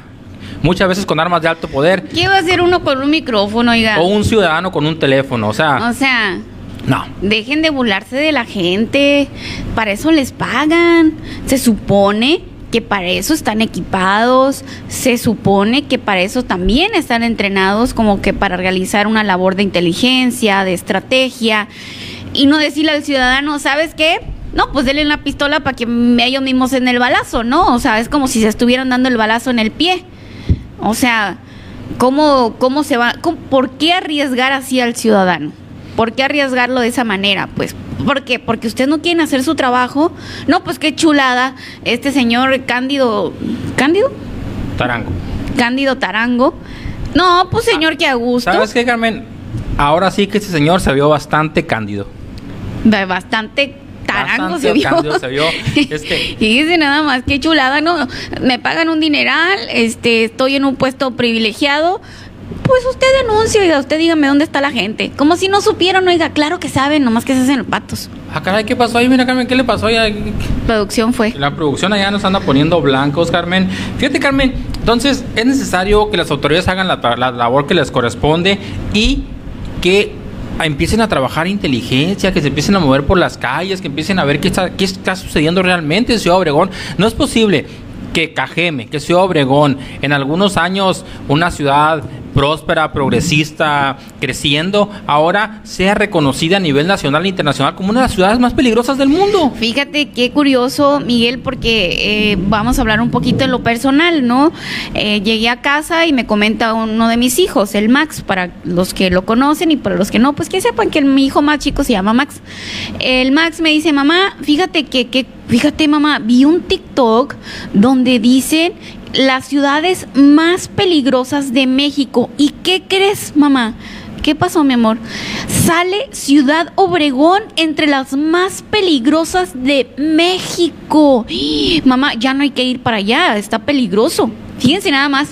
muchas veces con armas de alto poder, ¿Qué va a hacer uno con un micrófono, oiga? o un ciudadano con un teléfono, o sea, O sea, no. Dejen de burlarse de la gente. Para eso les pagan. Se supone que para eso están equipados. Se supone que para eso también están entrenados como que para realizar una labor de inteligencia, de estrategia. Y no decirle al ciudadano, ¿sabes qué? No, pues denle una pistola para que ellos mismos en el balazo, ¿no? O sea, es como si se estuvieran dando el balazo en el pie. O sea, ¿cómo, cómo se va? cómo- ¿Por qué arriesgar así al ciudadano? ¿Por qué arriesgarlo de esa manera? Pues, ¿por qué? Porque ustedes no quieren hacer su trabajo. No, pues qué chulada. Este señor Cándido. ¿Cándido? Tarango. Cándido Tarango. No, pues señor, que a gusto. ¿Sabes qué, Carmen? Ahora sí que este señor se vio bastante cándido. Ba- Bastante tarango se vio. cándido se vio, *laughs* este. y dice nada más, qué chulada, ¿no? Me pagan un dineral, este, estoy en un puesto privilegiado. Pues usted denuncia, oiga, usted dígame dónde está la gente. Como si no supieran, oiga, claro que saben, nomás que se hacen patos. Ah, caray, ¿qué pasó ahí? Mira, Carmen, ¿qué le pasó ahí? Producción fue. La producción allá nos anda poniendo blancos, Carmen. Fíjate, Carmen, entonces es necesario que las autoridades hagan la, la labor que les corresponde y que empiecen a trabajar inteligencia, que se empiecen a mover por las calles, que empiecen a ver qué está, qué está sucediendo realmente en Ciudad Obregón. No es posible que Cajeme, que Ciudad Obregón, en algunos años una ciudad próspera, progresista, creciendo, ahora sea reconocida a nivel nacional e internacional como una de las ciudades más peligrosas del mundo. Fíjate qué curioso, Miguel, porque eh, vamos a hablar un poquito en lo personal, ¿no? Eh, llegué a casa y me comenta uno de mis hijos, el Max, para los que lo conocen y para los que no, pues que sepan que mi hijo más chico se llama Max. El Max me dice, mamá, fíjate que, que fíjate mamá, vi un TikTok donde dicen las ciudades más peligrosas de México. ¿Y qué crees, mamá? ¿Qué pasó, mi amor? Sale Ciudad Obregón entre las más peligrosas de México. *gasps* Mamá, ya no hay que ir para allá, está peligroso. Fíjense nada más.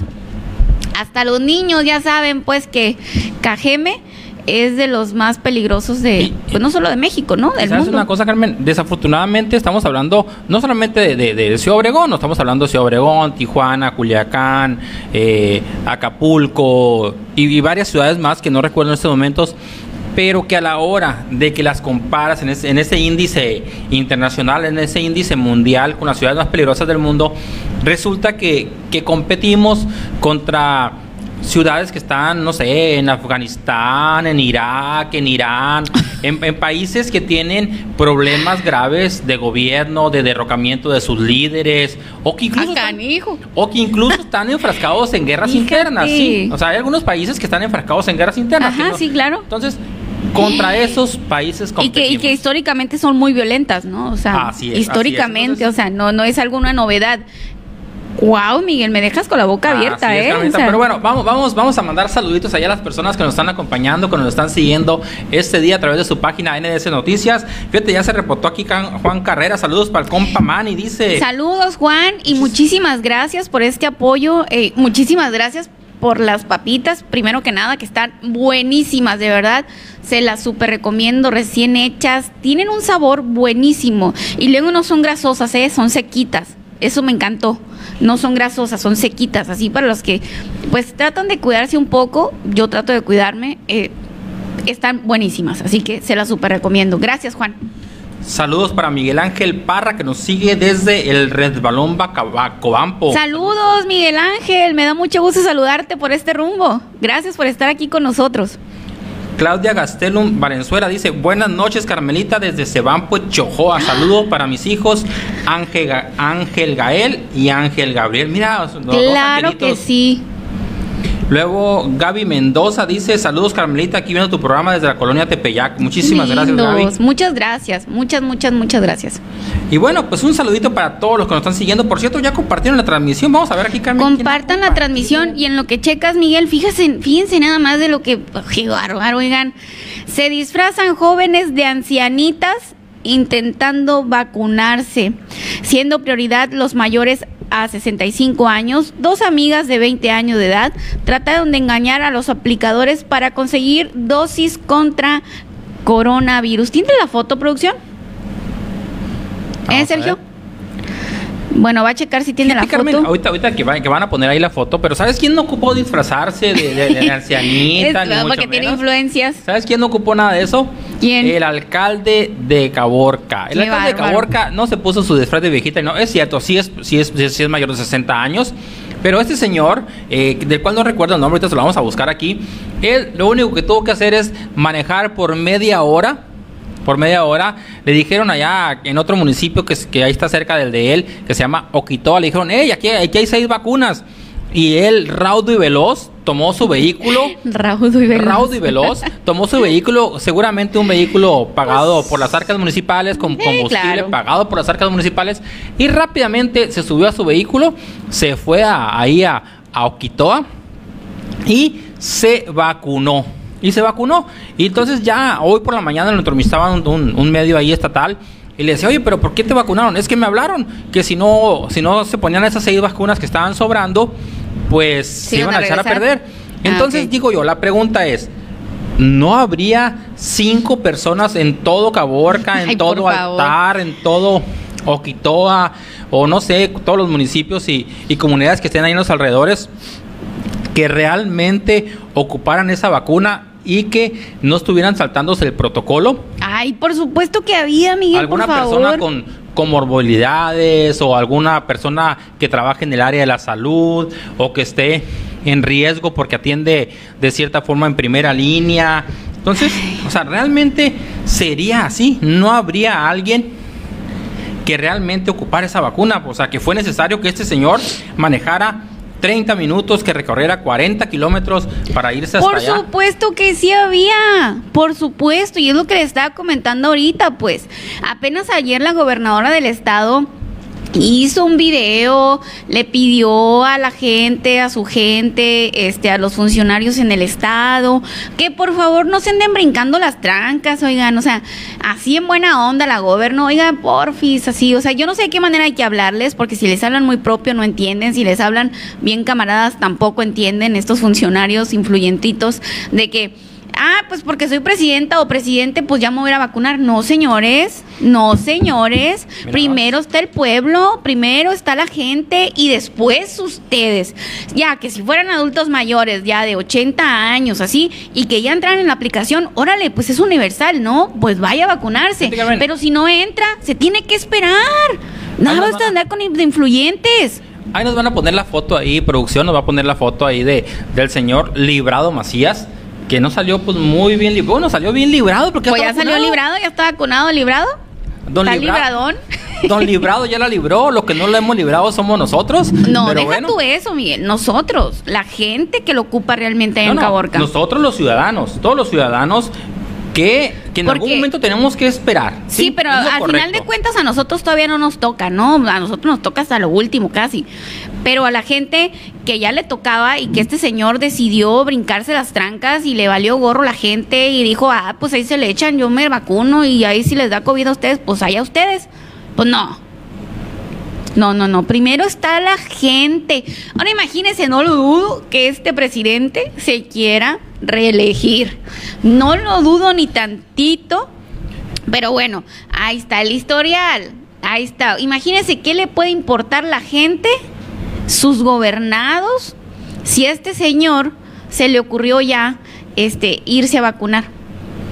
Hasta los niños ya saben, pues, que Cajeme es de los más peligrosos de, pues no solo de México, ¿no? Del ¿Sabes mundo. una cosa, Carmen? Desafortunadamente estamos hablando no solamente de, de, de Ciudad Obregón, no estamos hablando de Ciudad Obregón, Tijuana, Culiacán, eh, Acapulco y, y varias ciudades más que no recuerdo en estos momentos, pero que a la hora de que las comparas en ese, en ese índice internacional, en ese índice mundial con las ciudades más peligrosas del mundo, resulta que, que competimos contra ciudades que están, no sé, en Afganistán, en Irak, en Irán, *laughs* en, en países que tienen problemas graves de gobierno, de derrocamiento de sus líderes, o que incluso, están, o que incluso están enfrascados en guerras Fíjate. internas. Sí. O sea, hay algunos países que están enfrascados en guerras internas. Ajá, no- sí, claro. Entonces, contra esos países Y que, y que históricamente son muy violentas, ¿no? O sea, Así es, históricamente, así es. o sea, no, no es alguna novedad. Wow, Miguel, me dejas con la boca abierta, Así es, ¿eh? O sea, Pero bueno, vamos, vamos, vamos a mandar saluditos allá a las personas que nos están acompañando, que nos están siguiendo este día a través de su página NDS Noticias. Fíjate, ya se reportó aquí Juan Carrera. Saludos para el compa Manny, dice. Saludos, Juan, y muchísimas gracias por este apoyo. eh, muchísimas gracias por las papitas, primero que nada, que están buenísimas, de verdad. Se las super recomiendo, recién hechas. Tienen un sabor buenísimo. Y luego no son grasosas, ¿eh? son sequitas. Eso me encantó. No son grasosas, son sequitas. Así para los que pues tratan de cuidarse un poco, yo trato de cuidarme. eh, están buenísimas, así que se las super recomiendo. Gracias, Juan. Saludos para Miguel Ángel Parra, que nos sigue desde el Resbalón Bacobampo. Saludos, Miguel Ángel. Me da mucho gusto saludarte por este rumbo. Gracias por estar aquí con nosotros. Claudia Gastelum Valenzuela dice, buenas noches Carmelita desde Sebampo, Chojoa. Saludo para mis hijos Ángel, Ángel Gael y Ángel Gabriel. Mira, los claro que sí. Luego Gaby Mendoza dice, saludos Carmelita, aquí viendo tu programa desde la colonia Tepeyac. Muchísimas gracias. Gaby. Muchas gracias. Muchas, muchas, muchas gracias. Y bueno, pues un saludito para todos los que nos están siguiendo. Por cierto, ya compartieron la transmisión. Vamos a ver aquí Carmen. ¿quién Compartan la transmisión y en lo que checas, Miguel, fíjense, fíjense nada más de lo que... ¡Qué bárbaro! Oigan, se disfrazan jóvenes de ancianitas intentando vacunarse, siendo prioridad los mayores a 65 años. Dos amigas de 20 años de edad trataron de engañar a los aplicadores para conseguir dosis contra coronavirus. ¿Tiene la foto, producción? ¿Eh, Sergio? Bueno, va a checar si tiene la Carmen, foto. ahorita, ahorita que, va- que van a poner ahí la foto, pero ¿sabes quién no ocupó disfrazarse de, de- de *laughs* ancianita? Ni mucho porque tiene menos? influencias. ¿Sabes quién no ocupó nada de eso? ¿Quién? El alcalde de Caborca. El Qué alcalde de bárbaro. Caborca no se puso su disfraz de viejita, no, es cierto, sí es, sí es, sí es mayor de 60 años. Pero este señor, eh, del cual no recuerdo el nombre, ahorita se lo vamos a buscar aquí, él lo único que tuvo que hacer es manejar por media hora por media hora. Le dijeron allá en otro municipio que, ahí está cerca del de él, que se llama Oquitoa, le dijeron, hey, aquí, aquí hay seis vacunas. Y él, raudo y veloz, tomó su vehículo. *laughs* Raudo y veloz. Raudo y veloz, tomó su vehículo, seguramente un vehículo pagado por las arcas municipales, con combustible claro. pagado por las arcas municipales, y rápidamente se subió a su vehículo, se fue a- ahí a, a Oquitoa y se vacunó. Y se vacunó. Y entonces ya hoy por la mañana lo entrevistaban un, un- un medio ahí estatal. Y le decía, oye, pero ¿por qué te vacunaron? Es que me hablaron que si no, si no se ponían esas seis vacunas que estaban sobrando, pues se iban a, echar a perder. Ah, Entonces digo yo, la pregunta es, ¿no habría cinco personas en todo Caborca, en Ay, todo. Altar, en todo Oquitoa, o no sé, todos los municipios y, y comunidades que estén ahí en los alrededores, que realmente ocuparan esa vacuna y que no estuvieran saltándose el protocolo? Ay, por supuesto que había, Miguel, ¿Alguna por favor. persona con comorbilidades o alguna persona que trabaje en el área de la salud o que esté en riesgo porque atiende de cierta forma en primera línea? Entonces, o sea, realmente sería así, no habría alguien que realmente ocupara esa vacuna, o sea, que fue necesario que este señor manejara 30 minutos, que recorriera 40 kilómetros para irse hasta Por allá. supuesto que sí había, por supuesto, y es lo que le estaba comentando ahorita, pues apenas ayer la gobernadora del estado hizo un video, le pidió a la gente, a su gente, este, a los funcionarios en el estado, que por favor no se anden brincando las trancas, oigan, o sea, así en buena onda la gobierno, oigan, porfis, así, o sea, yo no sé de qué manera hay que hablarles, porque si les hablan muy propio no entienden, si les hablan bien camaradas tampoco entienden estos funcionarios influyentitos de que ah, pues porque soy presidenta o presidente, pues ya me voy a vacunar. No, señores, no, señores. primero está el pueblo, primero está la gente y después ustedes. Ya que si fueran adultos mayores, ya de 80 años, así, y que ya entran en la aplicación, órale, pues es universal, ¿no? Pues vaya a vacunarse. Pero si no entra, se tiene que esperar. Nada basta andar con influyentes. Ahí nos van a poner la foto ahí, producción nos va a poner la foto ahí de del señor Librado Macías que no salió pues muy bien librado. Bueno, salió bien librado porque pues ya salió librado, ya está vacunado, librado. Don ¿Está libradón? Don *laughs* Librado ya la libró, lo que no lo hemos librado somos nosotros. No, deja tú eso, Miguel. Nosotros, la gente que lo ocupa realmente en Caborca. Nosotros los ciudadanos, todos los ciudadanos que, en algún momento tenemos que esperar. Sí, pero al final de cuentas a nosotros todavía no nos toca, ¿no? A nosotros nos toca hasta lo último casi. Pero a la gente que ya le tocaba y que este señor decidió brincarse las trancas y le valió gorro la gente y dijo, ah, pues ahí se le echan, yo me vacuno y ahí si les da COVID a ustedes, pues allá ustedes. Pues no, no, no, no. Primero está la gente. Ahora imagínense, no lo dudo que este presidente se quiera reelegir. No lo dudo ni tantito. Pero bueno, ahí está el historial. Ahí está. Imagínense qué le puede importar la gente, sus gobernados, si a este señor se le ocurrió ya este irse a vacunar.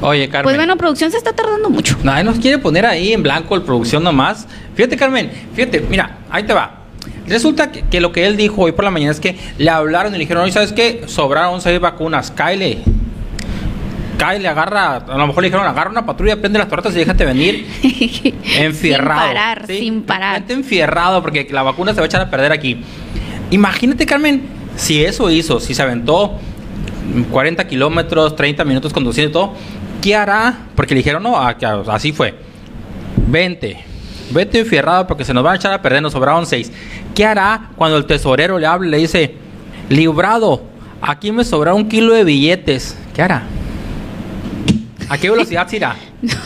Oye, Carmen. Pues bueno, producción se está tardando mucho. Nadie nos quiere poner ahí en blanco el producción nomás. Fíjate, Carmen, fíjate, mira, ahí te va. Resulta que, lo que él dijo hoy por la mañana es que le hablaron y le dijeron, oye, ¿sabes qué? Sobraron seis vacunas, Kyle. Kyle, agarra, a lo mejor le dijeron, agarra una patrulla, prende las tortas y déjate venir *laughs* enfierrado. sin parar, sin parar. enfierrado porque la vacuna se va a echar a perder aquí. Imagínate, Carmen, si eso hizo, si se aventó 40 kilómetros, 30 minutos conduciendo y todo, ¿qué hará? Porque le dijeron, no, así fue. Vente, vete enfierrado porque se nos van a echar a perder, nos sobraron seis. ¿Qué hará cuando el tesorero le hable y le dice, librado, aquí me sobra un kilo de billetes? ¿Qué hará? ¿A qué velocidad se irá?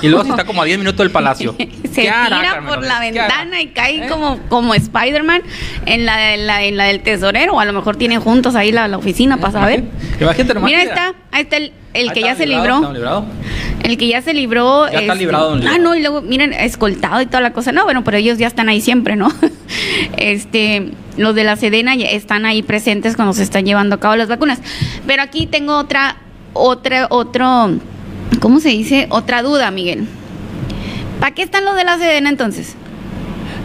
Y luego está como a 10 minutos del palacio. *laughs* se tira por la ventana y cae ¿Eh? como, como Spider-Man en la, en, la, en la del tesorero. O a lo mejor tienen juntos ahí la, oficina para saber. Imagínate Mira, ahí está, ahí está el, el que ya se libró. El que ya se libró. Ya está librado, Ah, no, y luego, miren, escoltado y toda la cosa. No, bueno, pero ellos ya están ahí siempre, ¿no? *laughs* este, los de la Sedena ya están ahí presentes cuando se están llevando a cabo las vacunas. Pero aquí tengo otra, otra, otro ¿cómo se dice? Otra duda, Miguel. ¿Para qué están los de la Sedena entonces?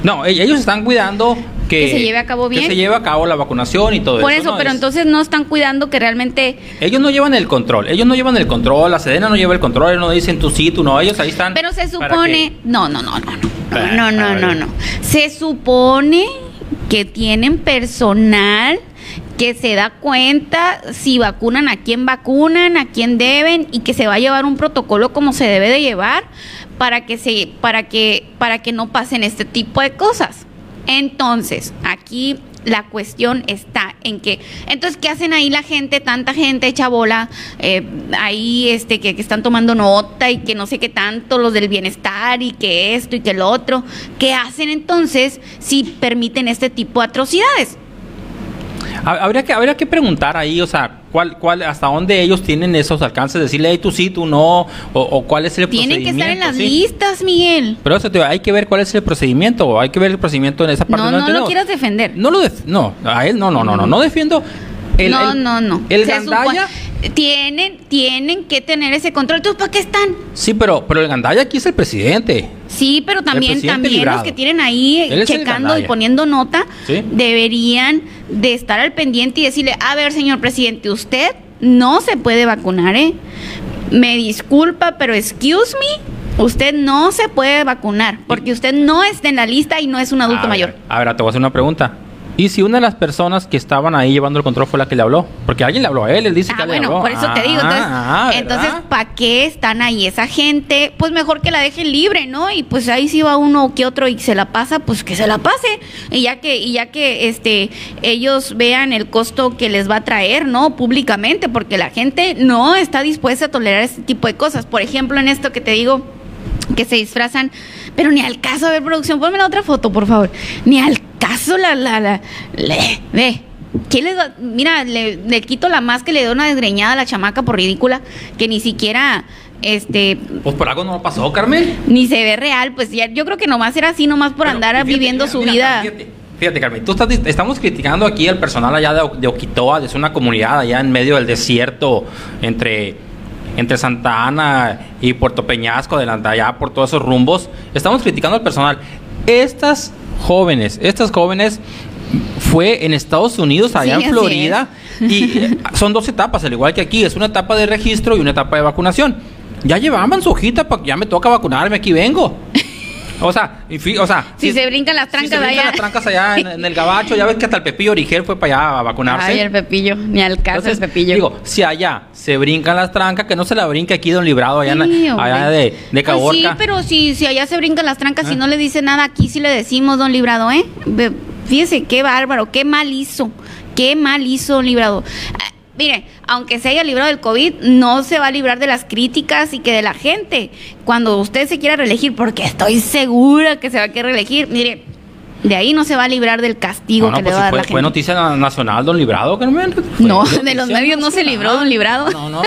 No, e-, ellos están cuidando que, se lleve a cabo bien. Que se lleve a cabo la vacunación y todo eso. Por eso, pero entonces no están cuidando que realmente. Ellos no llevan el control, ellos no llevan el control, la Sedena no lleva el control, ellos no dicen tú sí, tú no, ellos ahí están. Pero se supone. No, no, no, no, no. No, no, no, no. Se supone que tienen personal que se da cuenta si vacunan a quién vacunan, a quién deben y que se va a llevar un protocolo como se debe de llevar para que se para que para que no pasen este tipo de cosas. Entonces, aquí la cuestión está en que, entonces, ¿qué hacen ahí la gente, tanta gente hecha bola, eh, ahí este, que, que, están tomando nota y que no sé qué tanto, los del bienestar y que esto y que lo otro? ¿Qué hacen entonces si permiten este tipo de atrocidades? Habría que, habría que preguntar ahí, o sea, cuál, cuál, hasta dónde ellos tienen esos alcances, decirle, hey, tú sí, tú no, o, cuál es el Tienen procedimiento. Tienen que estar en las listas, Miguel. Pero eso, hay que ver cuál es el procedimiento, hay que ver el procedimiento en esa parte. No, no, no lo quieras defender. No lo no, a él no, no, no, no, no defiendo. El, no, no, no. El Gandaya tienen, tienen que tener ese control. ¿Tú para qué están? Sí, pero, pero el Gandaya aquí es el presidente. Sí, pero también, también los que tienen ahí checando y poniendo nota deberían de estar al pendiente y decirle, a ver, señor presidente, usted no se puede vacunar, ¿eh? Me disculpa, pero excuse me, usted no se puede vacunar porque usted no está en la lista y no es un adulto mayor. A ver, te voy a hacer una pregunta. Y si una de las personas que estaban ahí llevando el control fue la que le habló, porque alguien le habló a él, él dice que Ah, le bueno, habló. por eso te digo. Ah, Entonces, ah, entonces ¿para qué están ahí esa gente? Pues mejor que la dejen libre, ¿no? Y pues ahí si va uno que otro y se la pasa, pues que se la pase. Y ya que, y ya que este ellos vean el costo que les va a traer, ¿no? Públicamente, porque la gente no está dispuesta a tolerar este tipo de cosas. Por ejemplo, en esto que te digo que se disfrazan, pero ni al caso, a ver, producción, ponme la otra foto, por favor. Ni al caso la, la, la, le, ve. ¿Quién les va- Mira, le, le quito la más que le doy una desgreñada a la chamaca por ridícula, que ni siquiera, este, Pues por algo no pasó, Carmen. ni se ve real, pues ya, yo creo que nomás era así, nomás por andar fíjate, viviendo mira, su mira, vida. Fíjate, fíjate, Carmen, tú estás, estamos criticando aquí al personal allá de, de Oquitoa, es una comunidad allá en medio del desierto, entre, entre Santa Ana y Puerto Peñasco, adelante, allá por todos esos rumbos. Estamos criticando al personal. Estas jóvenes, estas jóvenes fue en Estados Unidos, allá Sí, en Florida, y *laughs* son dos etapas, al igual que aquí, es una etapa de registro y una etapa de vacunación. Ya llevaban su hojita para que ya me toca vacunarme, aquí vengo. O sea, fi- o sea, Si se brincan las si trancas se brincan allá. las trancas allá en, en el gabacho, ya ves que hasta el Pepillo Origel fue para allá a vacunarse. Ay, el Pepillo, ni al caso el Pepillo. Digo, si allá se brincan las trancas, que no se la brinque aquí Don Librado, allá, en- de, de Pues sí, pero si, si allá se brincan las trancas y Ah. no le dice nada, aquí sí le decimos, don Librado, ¿eh? Fíjese, qué bárbaro, qué mal hizo, qué mal hizo, don Librado. Mire, aunque se haya librado del COVID, no se va a librar de las críticas y que de la gente. Cuando usted se quiera reelegir, porque estoy segura que se va a querer reelegir, mire, de ahí no se va a librar del castigo No, no, que pues le va a dar fue, la fue gente. noticia na- nacional, Don Librado, Carmen. Fue No, *laughs* noticia de los medios no se libró, Don Librado. No, no.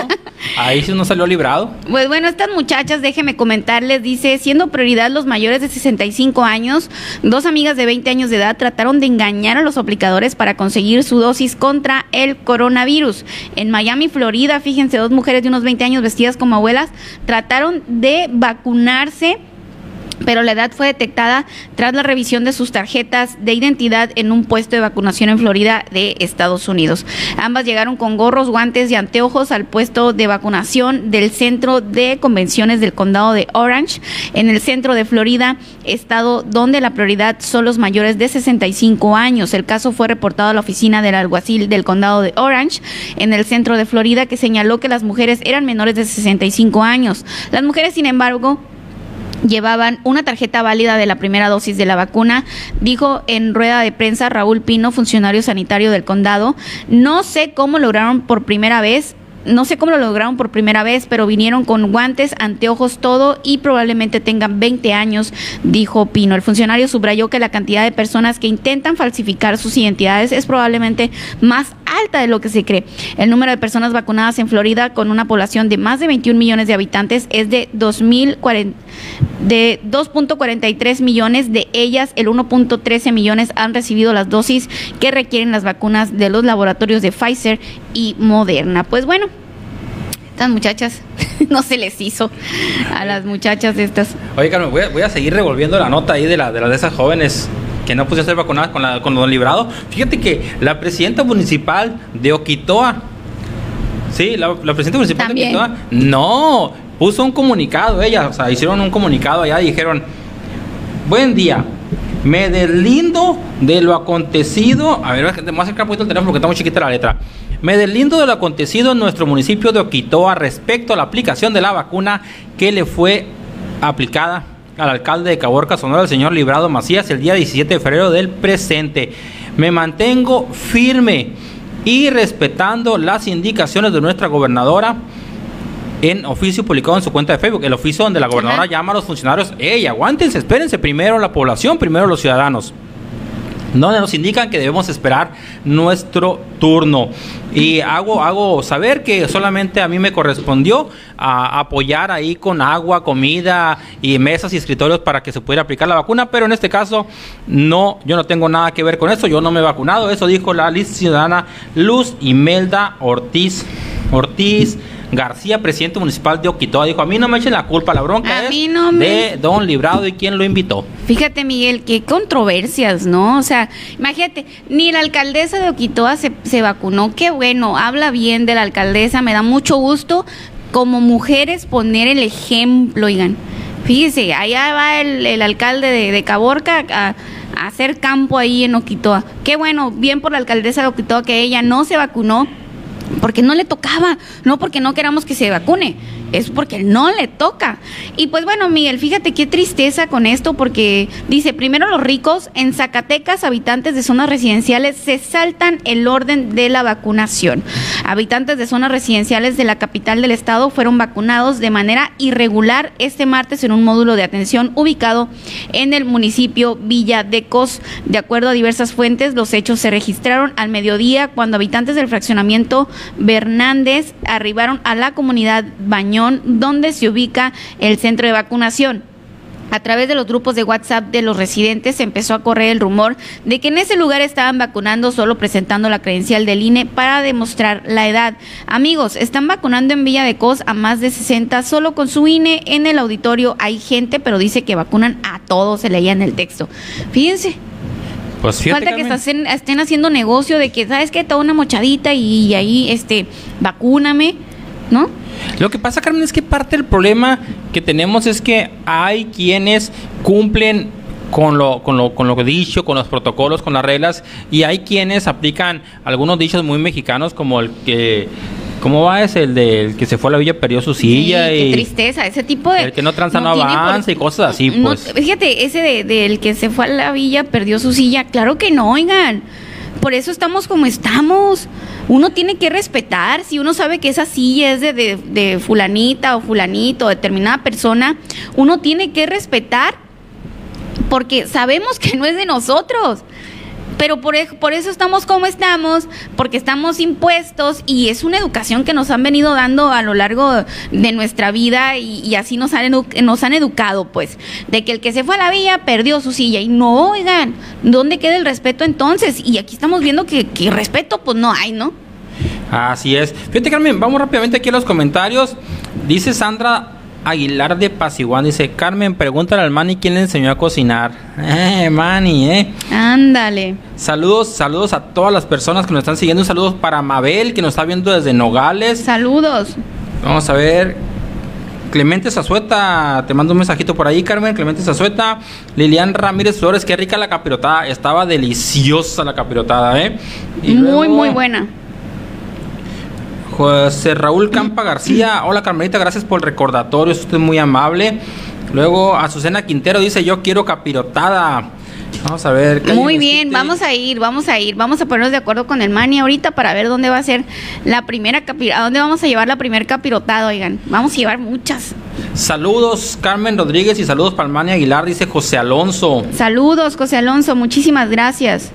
Ahí sí no salió librado. *laughs* Pues bueno, estas muchachas, déjeme comentarles, dice, siendo prioridad los mayores de 65 años, dos amigas de 20 años de edad trataron de engañar a los aplicadores para conseguir su dosis contra el coronavirus. En Miami, Florida, fíjense, dos mujeres de unos 20 años vestidas como abuelas trataron de vacunarse pero la edad fue detectada tras la revisión de sus tarjetas de identidad en un puesto de vacunación en Florida de Estados Unidos. Ambas llegaron con gorros, guantes y anteojos al puesto de vacunación del Centro de Convenciones del Condado de Orange, en el centro de Florida, estado donde la prioridad son los mayores de 65 años. El caso fue reportado a la oficina del alguacil del Condado de Orange, en el centro de Florida, que señaló que las mujeres eran menores de 65 años. Las mujeres, sin embargo, llevaban una tarjeta válida de la primera dosis de la vacuna, dijo en rueda de prensa Raúl Pino, funcionario sanitario del condado. No sé cómo lograron por primera vez no sé cómo lo lograron por primera vez, pero vinieron con guantes, anteojos, todo y probablemente tengan 20 años, dijo Pino. El funcionario subrayó que la cantidad de personas que intentan falsificar sus identidades es probablemente más alta de lo que se cree. El número de personas vacunadas en Florida, con una población de más de 21 millones de habitantes, es de 2040 de 2.43 millones, de ellas el 1.13 millones han recibido las dosis que requieren las vacunas de los laboratorios de Pfizer y Moderna. Pues bueno, estas muchachas *laughs* no se les hizo a las muchachas estas. Oye, Carmen, voy a, voy a seguir revolviendo la nota ahí de, la, de las de esas jóvenes que no pusieron ser vacunadas con, la, con Don Librado. Fíjate que la presidenta municipal de Oquitoa, sí, la, la presidenta municipal También. de Oquitoa, no, puso un comunicado ella, o sea, hicieron un comunicado allá y dijeron, buen día, me deslindo de lo acontecido, a ver, te voy a acercar un poquito el teléfono porque está muy chiquita la letra. Me deslindo de lo acontecido en nuestro municipio de Oquitoa respecto a la aplicación de la vacuna que le fue aplicada al alcalde de Caborca, Sonora, el señor Librado Macías, el día 17 de febrero del presente. Me mantengo firme y respetando las indicaciones de nuestra gobernadora en oficio publicado en su cuenta de Facebook, el oficio donde la gobernadora Ajá. llama a los funcionarios, ¡Ey, aguántense, espérense primero la población, primero los ciudadanos! Donde nos indican que debemos esperar nuestro turno. Y hago, hago saber que solamente a mí me correspondió a apoyar ahí con agua, comida y mesas y escritorios para que se pudiera aplicar la vacuna, pero en este caso no, yo no tengo nada que ver con eso, yo no me he vacunado, eso dijo la ciudadana Luz Imelda Ortiz. Ortiz García, presidente municipal de Oquitoa, dijo, a mí no me echen la culpa, la bronca A es mí no me- de Don Librado y quien lo invitó. Fíjate, Miguel, qué controversias, ¿no? O sea, imagínate, ni la alcaldesa de Oquitoa se, se vacunó. Qué bueno, habla bien de la alcaldesa, me da mucho gusto como mujeres poner el ejemplo, oigan. Fíjese, allá va el, el alcalde de, de Caborca a, a hacer campo ahí en Oquitoa. Qué bueno, bien por la alcaldesa de Oquitoa que ella no se vacunó porque no le tocaba, no porque no queramos que se vacune, es porque no le toca. Y pues bueno, Miguel, fíjate qué tristeza con esto, porque dice, primero los ricos, en Zacatecas, habitantes de zonas residenciales se saltan el orden de la vacunación. Habitantes de zonas residenciales de la capital del estado fueron vacunados de manera irregular este martes en un módulo de atención ubicado en el municipio Villa de Cos. De acuerdo a diversas fuentes, los hechos se registraron al mediodía cuando habitantes del fraccionamiento Bernández arribaron a la comunidad Bañón, donde se ubica el centro de vacunación. A través de los grupos de WhatsApp de los residentes se empezó a correr el rumor de que en ese lugar estaban vacunando solo presentando la credencial del INE para demostrar la edad. Amigos, están vacunando en Villa de Cos a más de 60 solo con su INE. En el auditorio hay gente, pero dice que vacunan a todos, se leía en el texto. Fíjense, Pues Falta que estén haciendo negocio de que, ¿sabes qué? Toda una mochadita y, ahí, este, vacúname, ¿no? Lo que pasa, Carmen, es que parte del problema que tenemos es que hay quienes cumplen con lo, con lo, con lo dicho, con los protocolos, con las reglas, y hay quienes aplican algunos dichos muy mexicanos como el que... ¿Cómo va? Es el del que se fue a la villa, perdió su silla Sí, y... qué tristeza, ese tipo de... El que no tranza no por- avanza y cosas así, no- pues. fíjate, ese de- del que se fue a la villa, perdió su silla, claro que no, oigan. Por eso estamos como estamos. Uno tiene que respetar, si uno sabe que esa silla es de, de- fulanita o fulanito, determinada persona, uno tiene que respetar porque sabemos que no es de nosotros. Pero por, por eso estamos como estamos, porque estamos impuestos y es una educación que nos han venido dando a lo largo de nuestra vida y, así nos han, nos han educado, pues, de que el que se fue a la villa perdió su silla. Y no, oigan, ¿dónde queda el respeto entonces? Y aquí estamos viendo que, que respeto, pues no hay, ¿no? Así es. Fíjate, Carmen, vamos rápidamente aquí a los comentarios. Dice Sandra Aguilar de Pasiguán, dice, Carmen, pregúntale al Manny quién le enseñó a cocinar. *laughs* Eh, Manny, eh. Ándale. Saludos, saludos a todas las personas que nos están siguiendo. Un saludo para Mabel, que nos está viendo desde Nogales. Saludos. Vamos a ver. Clemente Zazueta, te mando un mensajito por ahí, Carmen. Clemente Zazueta. Lilian Ramírez Flores, qué rica la capirotada. Estaba deliciosa la capirotada, ¿eh? Y muy, luego- muy buena. José Raúl Campa García, hola Carmelita, gracias por el recordatorio, es usted muy amable. Luego Azucena Quintero dice, yo quiero capirotada. Vamos a ver. ¿qué hay Muy en bien, este? vamos a ir, vamos a ir, vamos a ponernos de acuerdo con el Mani ahorita para ver dónde va a ser la primera capi- a dónde vamos a llevar la primera capirotada, oigan. Vamos a llevar muchas. Saludos Carmen Rodríguez y saludos Palmania Aguilar, dice José Alonso. Saludos, José Alonso, muchísimas gracias.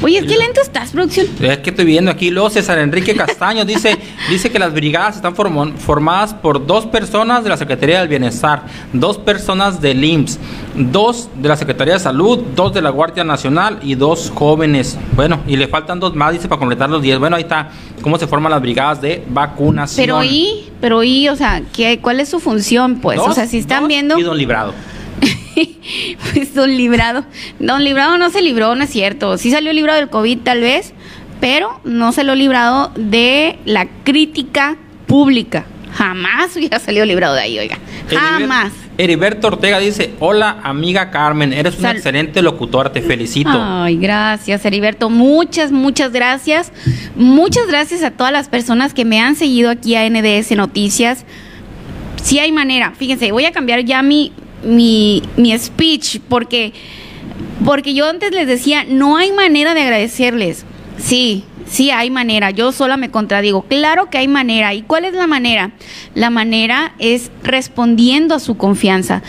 Oye, ¿qué lento estás, producción? Es que estoy viendo aquí, luego César Enrique Castaño dice, *laughs* dice que las brigadas están formo- formadas por dos personas de la Secretaría del Bienestar, dos personas del IMSS, dos de la Secretaría de Salud, dos de la Guardia Nacional y dos jóvenes. Bueno, y le faltan dos más, dice, para completar los 10. Bueno, ahí está cómo se forman las brigadas de vacunación. Pero y, pero y, o sea, ¿qué, ¿cuál es su función? Pues, o sea, si están dos viendo, Y don Librado. *laughs* pues don Librado, don Librado no se libró, no es cierto. Sí salió librado del COVID tal vez, pero no se lo librado de la crítica pública. Jamás hubiera salido librado de ahí, oiga. Jamás. Heriberto Ortega dice, hola amiga Carmen, eres una Sal- excelente locutora, te felicito. Ay, gracias, Heriberto. Muchas, muchas gracias. Muchas gracias a todas las personas que me han seguido aquí a NDS Noticias. Sí hay manera. Fíjense, voy a cambiar ya mi, mi, mi speech porque, porque yo antes les decía, no hay manera de agradecerles. Sí, sí hay manera. Yo sola me contradigo. Claro que hay manera. ¿Y cuál es la manera? La manera es respondiendo a su confianza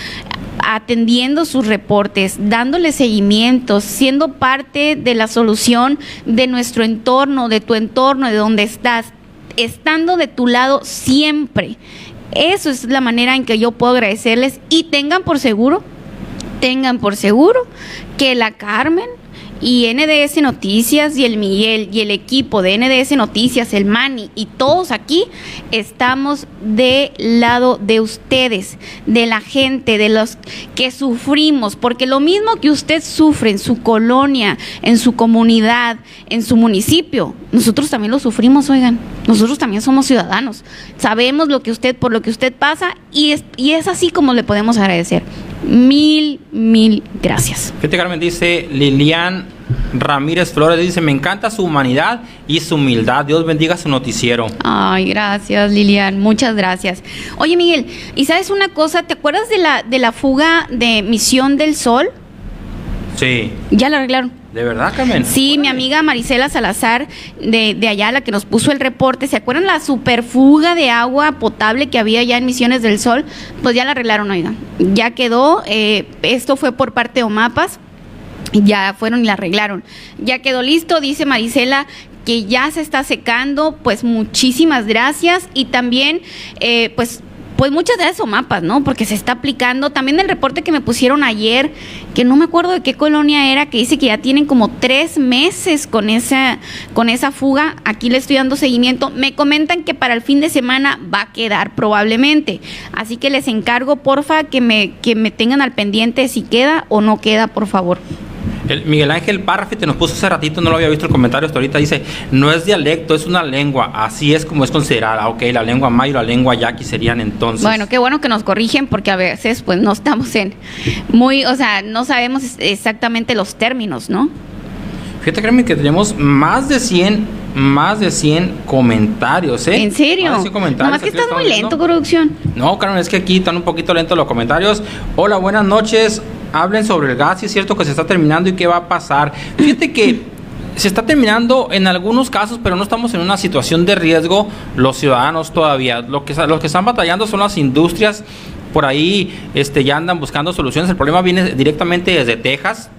atendiendo sus reportes, dándole seguimientos, siendo parte de la solución de nuestro entorno, de tu entorno, de donde estás, estando de tu lado siempre. Eso es la manera en que yo puedo agradecerles y tengan por seguro, tengan por seguro que la Carmen y NDS Noticias y el Miguel y el equipo de NDS Noticias, el Mani y todos aquí estamos del lado de ustedes, de la gente, de los que sufrimos, porque lo mismo que usted sufre en su colonia, en su comunidad, en su municipio, nosotros también lo sufrimos, oigan. Nosotros también somos ciudadanos. Sabemos lo que usted por lo que usted pasa y es y es así como le podemos agradecer. Mil, mil gracias. Fíjate, Carmen, dice Lilian Ramírez Flores, dice, me encanta su humanidad y su humildad. Dios bendiga su noticiero. Ay, gracias, Lilian. Muchas gracias. Oye, Miguel, ¿y sabes una cosa? ¿Te acuerdas de la, de la fuga de Misión del Sol? Sí. Ya la arreglaron. ¿De verdad, Carmen? Sí, mi amiga Marisela Salazar de, de allá, la que nos puso el reporte, ¿se acuerdan la superfuga de agua potable que había ya en Misiones del Sol? Pues ya la arreglaron, oigan. Ya quedó, eh, esto fue por parte de OMAPAS, ya fueron y la arreglaron. Ya quedó listo, dice Marisela que ya se está secando, pues muchísimas gracias y también, eh, pues pues muchas gracias mapas, ¿no? Porque se está aplicando. También el reporte que me pusieron ayer, que no me acuerdo de qué colonia era, que dice que ya tienen como tres meses con esa, con esa fuga. Aquí le estoy dando seguimiento. Me comentan que para el fin de semana va a quedar probablemente. Así que les encargo, porfa, que me, que me tengan al pendiente si queda o no queda, por favor. El Miguel Ángel Parrafi te nos puso hace ratito, no lo había visto el comentario hasta ahorita, dice, no es dialecto, es una lengua, así es como es considerada, ok, la lengua maya y la lengua yaqui serían entonces. Bueno, qué bueno que nos corrigen porque a veces pues no estamos en muy, o sea, no sabemos exactamente los términos, ¿no? Fíjate, créeme que tenemos más de 100, más de 100 comentarios, ¿eh? ¿En serio? Más de 100 comentarios. Nomás que estás muy lento, producción. No, Carmen, es que aquí están un poquito lentos los comentarios. Hola, buenas noches. Hablen sobre el gas, si es cierto que se está terminando y qué va a pasar. Fíjate que se está terminando en algunos casos, pero no estamos en una situación de riesgo los ciudadanos todavía. Lo que, los que están batallando son las industrias. Por ahí este, ya andan buscando soluciones. El problema viene directamente desde Texas.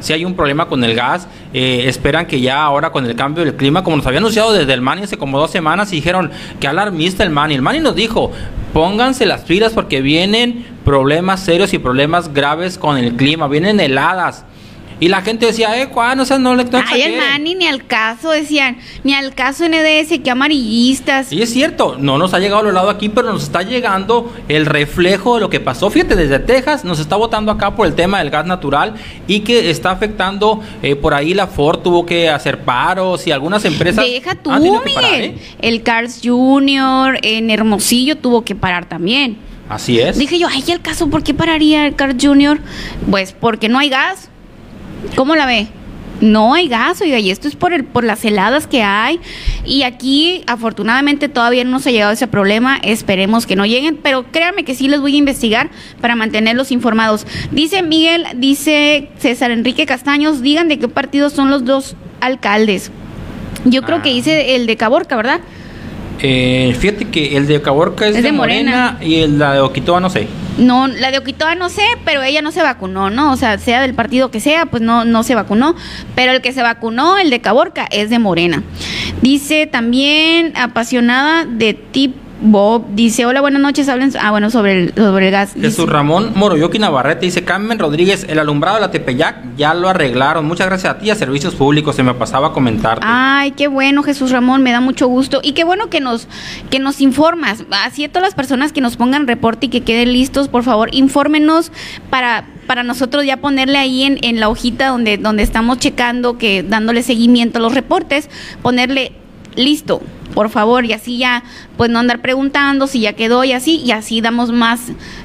Si hay un problema con el gas, eh, esperan que ya ahora con el cambio del clima, como nos había anunciado desde el MANI hace como dos semanas, y dijeron que alarmista el MANI. El MANI nos dijo, pónganse las pilas porque vienen problemas serios y problemas graves con el clima, vienen heladas. Y la gente decía, eh, Juan, o sea, no le no Ay, el exageren". Mani, ni al caso, decían, ni al caso NDS, que amarillistas. Y es cierto, no nos ha llegado al lado aquí, pero nos está llegando el reflejo de lo que pasó. Fíjate, desde Texas nos está votando acá por el tema del gas natural y que está afectando eh, por ahí la Ford tuvo que hacer paros y algunas empresas. Deja tú, parar, Miguel. ¿eh? El Cars Jr. en Hermosillo tuvo que parar también. Así es. Dije yo, ay, el caso, ¿por qué pararía el Cars Jr.? Pues porque no hay gas. ¿Cómo la ve? No hay gas, oiga, y esto es por el, por las heladas que hay. Y aquí, afortunadamente, todavía no nos ha llegado ese problema. Esperemos que no lleguen, pero créanme que sí les voy a investigar para mantenerlos informados. Dice Miguel, dice César Enrique Castaños, digan de qué partidos son los dos alcaldes. Yo creo Ah. que dice el de Caborca, ¿verdad? Eh, fíjate que el de Caborca es, Es de, Morena, Morena. y el la de Oquitoa no sé. No, la de Oquitoa no sé, pero ella no se vacunó, ¿no? O sea, sea del partido que sea, pues no, no se vacunó. Pero el que se vacunó, el de Caborca, es de Morena. Dice también, apasionada de Tip Bob, dice, hola, buenas noches, hablen, ah, bueno, sobre el, sobre el gas. Dice, Jesús Ramón Moroyoki Navarrete dice, Carmen Rodríguez, el alumbrado de la Tepeyac ya lo arreglaron. Muchas gracias a ti, a Servicios Públicos, se me pasaba a comentarte. Ay, qué bueno, Jesús Ramón, me da mucho gusto. Y qué bueno que nos, que nos informas. Así a todas las personas que nos pongan reporte y que queden listos, por favor, infórmenos para, para nosotros ya ponerle ahí en, en la hojita donde, donde estamos checando, que dándole seguimiento a los reportes, ponerle listo, por favor, y así ya, pues no andar preguntando si ya quedó y así, y así damos más,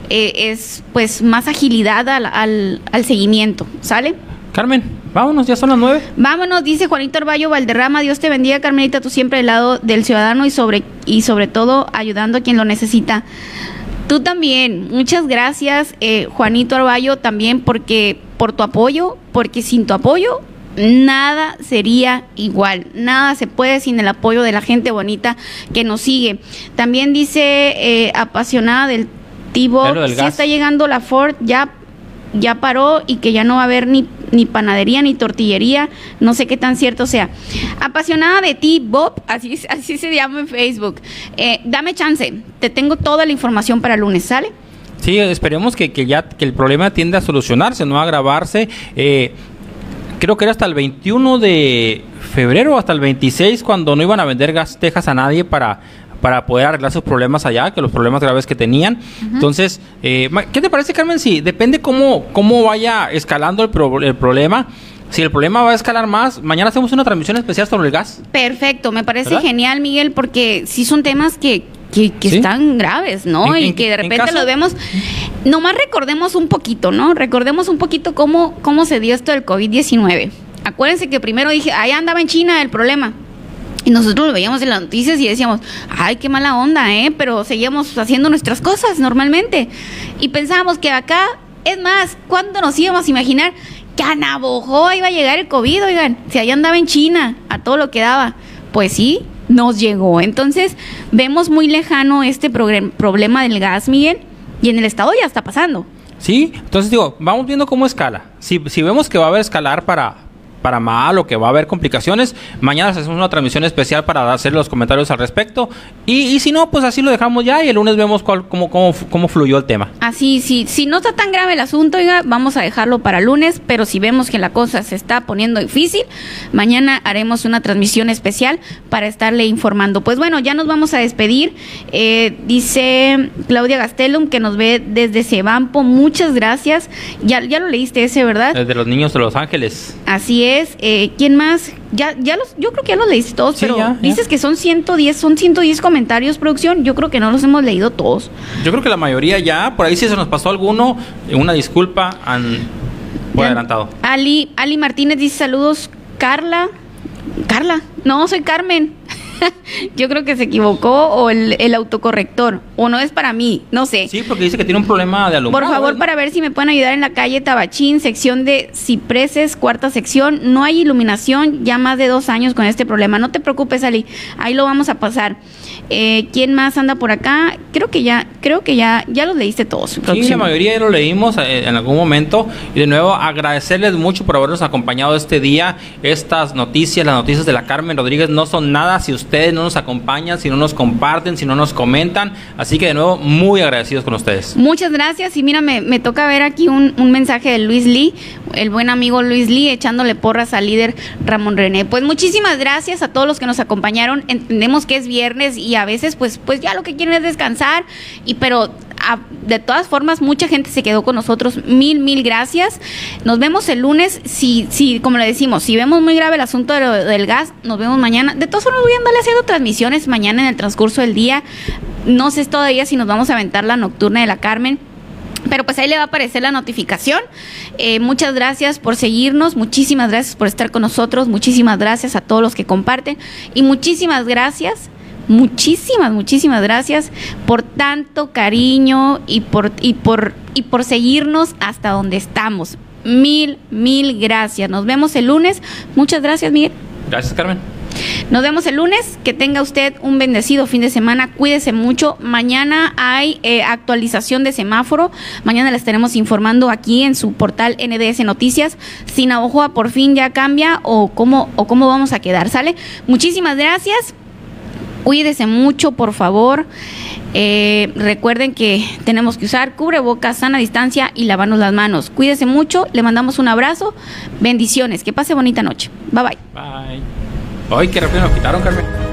eh, es pues más agilidad al, al, al seguimiento, ¿sale? Carmen, vámonos, ya son las nueve. Vámonos, dice Juanito Arballo Valderrama, Dios te bendiga, Carmelita, tú siempre del lado del ciudadano y sobre y sobre todo ayudando a quien lo necesita. Tú también, muchas gracias, eh, Juanito Arballo, también porque por tu apoyo, porque sin tu apoyo nada sería igual, nada se puede sin el apoyo de la gente bonita que nos sigue. También dice eh, apasionada del lo del si está llegando la Ford, ya ya paró y que ya no va a haber ni, ni panadería ni tortillería, no sé qué tan cierto sea. Apasionada de ti, Bob, así, *laughs* así se llama en Facebook. Eh, dame chance, te tengo toda la información para el lunes, ¿sale? Sí, esperemos que, que ya que el problema tienda a solucionarse, no a agravarse. Eh, creo que era hasta el 21 de febrero hasta el 26 cuando no iban a vender gas Texas a nadie para para poder arreglar sus problemas allá, que los problemas graves que tenían. Entonces, eh, ¿qué te parece, Carmen? Sí, depende cómo, cómo vaya escalando el, pro- el problema. Si el problema va a escalar más, mañana hacemos una transmisión especial sobre el gas. Perfecto, me parece ¿Verdad? genial, Miguel, porque sí son temas que, que, que Sí. están graves, ¿no? En- y en- que de en repente caso- los vemos. Nomás recordemos un poquito, ¿no? Recordemos un poquito cómo, cómo se dio esto del COVID-19. Acuérdense que primero dije, ahí andaba en China el problema. Y nosotros lo veíamos en las noticias y decíamos, ay, qué mala onda, ¿eh? Pero seguíamos haciendo nuestras cosas normalmente. Y pensábamos que acá, es más, ¿cuándo nos íbamos a imaginar que a iba a llegar el COVID, oigan? Si allá andaba en China, a todo lo que daba. Pues sí, nos llegó. Entonces, vemos muy lejano este problema del gas, Miguel, y en el estado ya está pasando. Sí, entonces digo, vamos viendo cómo escala. Si, si vemos que va a haber escalar para, para mal o que va a haber complicaciones. Mañana hacemos una transmisión especial para hacer los comentarios al respecto. Y, si no, pues así lo dejamos ya y el lunes vemos cuál, cómo, cómo, cómo fluyó el tema. Así, sí, si no está tan grave el asunto, oiga, vamos a dejarlo para el lunes, pero si vemos que la cosa se está poniendo difícil, mañana haremos una transmisión especial para estarle informando. Pues bueno, ya nos vamos a despedir. Eh, dice Claudia Gastelum que nos ve desde Cebampo. Muchas gracias. Ya, ya lo leíste ese, ¿verdad? Desde los niños de Los Ángeles. Así es. Eh, ¿Quién más? Ya, ya los, yo creo que ya los leíste todos, pero dices que son 110, son 110 comentarios, producción. Yo creo que no los hemos leído todos. Yo creo que la mayoría ya, por ahí si se nos pasó alguno, una disculpa por adelantado. Ali, Ali Martínez dice saludos, Carla. Carla, no, soy Carmen. *laughs* yo creo que se equivocó o el, autocorrector o no es para mí, no sé. Sí, porque dice que tiene un problema de alumbrado. Por favor, para ver si me pueden ayudar en la calle Tabachín, sección de cipreses, cuarta sección. No hay iluminación, ya más de dos años con este problema. No te preocupes, Ali, ahí lo vamos a pasar. Eh, ¿Quién más anda por acá? Creo que ya, creo que ya, ya los leíste todos. Sí, la mayoría ya lo leímos eh, en algún momento. Y de nuevo, agradecerles mucho por habernos acompañado este día. Estas noticias, las noticias de la Carmen Rodríguez, no son nada si ustedes no nos acompañan, si no nos comparten, si no nos comentan. Así que de nuevo, muy agradecidos con ustedes. Muchas gracias. Y mira, me, me toca ver aquí un, un mensaje de Luis Lee, el buen amigo Luis Lee, echándole porras al líder Ramón René. Pues muchísimas gracias a todos los que nos acompañaron. Entendemos que es viernes y a veces pues, pues ya lo que quieren es descansar, y pero de todas formas mucha gente se quedó con nosotros. Mil, mil gracias. Nos vemos el lunes. Si, si como le decimos, si vemos muy grave el asunto del gas, nos vemos mañana. De todas formas voy a andarle haciendo transmisiones mañana en el transcurso del día. No sé todavía si nos vamos a aventar la nocturna de la Carmen. Pero pues ahí le va a aparecer la notificación. Eh, muchas gracias por seguirnos, muchísimas gracias por estar con nosotros, muchísimas gracias a todos los que comparten y muchísimas gracias muchísimas, muchísimas gracias por tanto cariño y por, y por, y por seguirnos hasta donde estamos. Mil, mil gracias. Nos vemos el lunes. Muchas gracias, Miguel. Gracias, Carmen. Nos vemos el lunes. Que tenga usted un bendecido fin de semana. Cuídese mucho. Mañana hay eh, actualización de semáforo. Mañana le estaremos informando aquí en su portal NDS Noticias. Si Navajoa por fin ya cambia o cómo, o cómo vamos a quedar. ¿Sale? Muchísimas gracias. Cuídese mucho, por favor. Eh, recuerden que tenemos que usar cubrebocas, sana distancia y lavarnos las manos. Cuídese mucho, le mandamos un abrazo, bendiciones, que pase bonita noche. Bye bye. Bye. Ay, qué rápido nos quitaron, Carmen.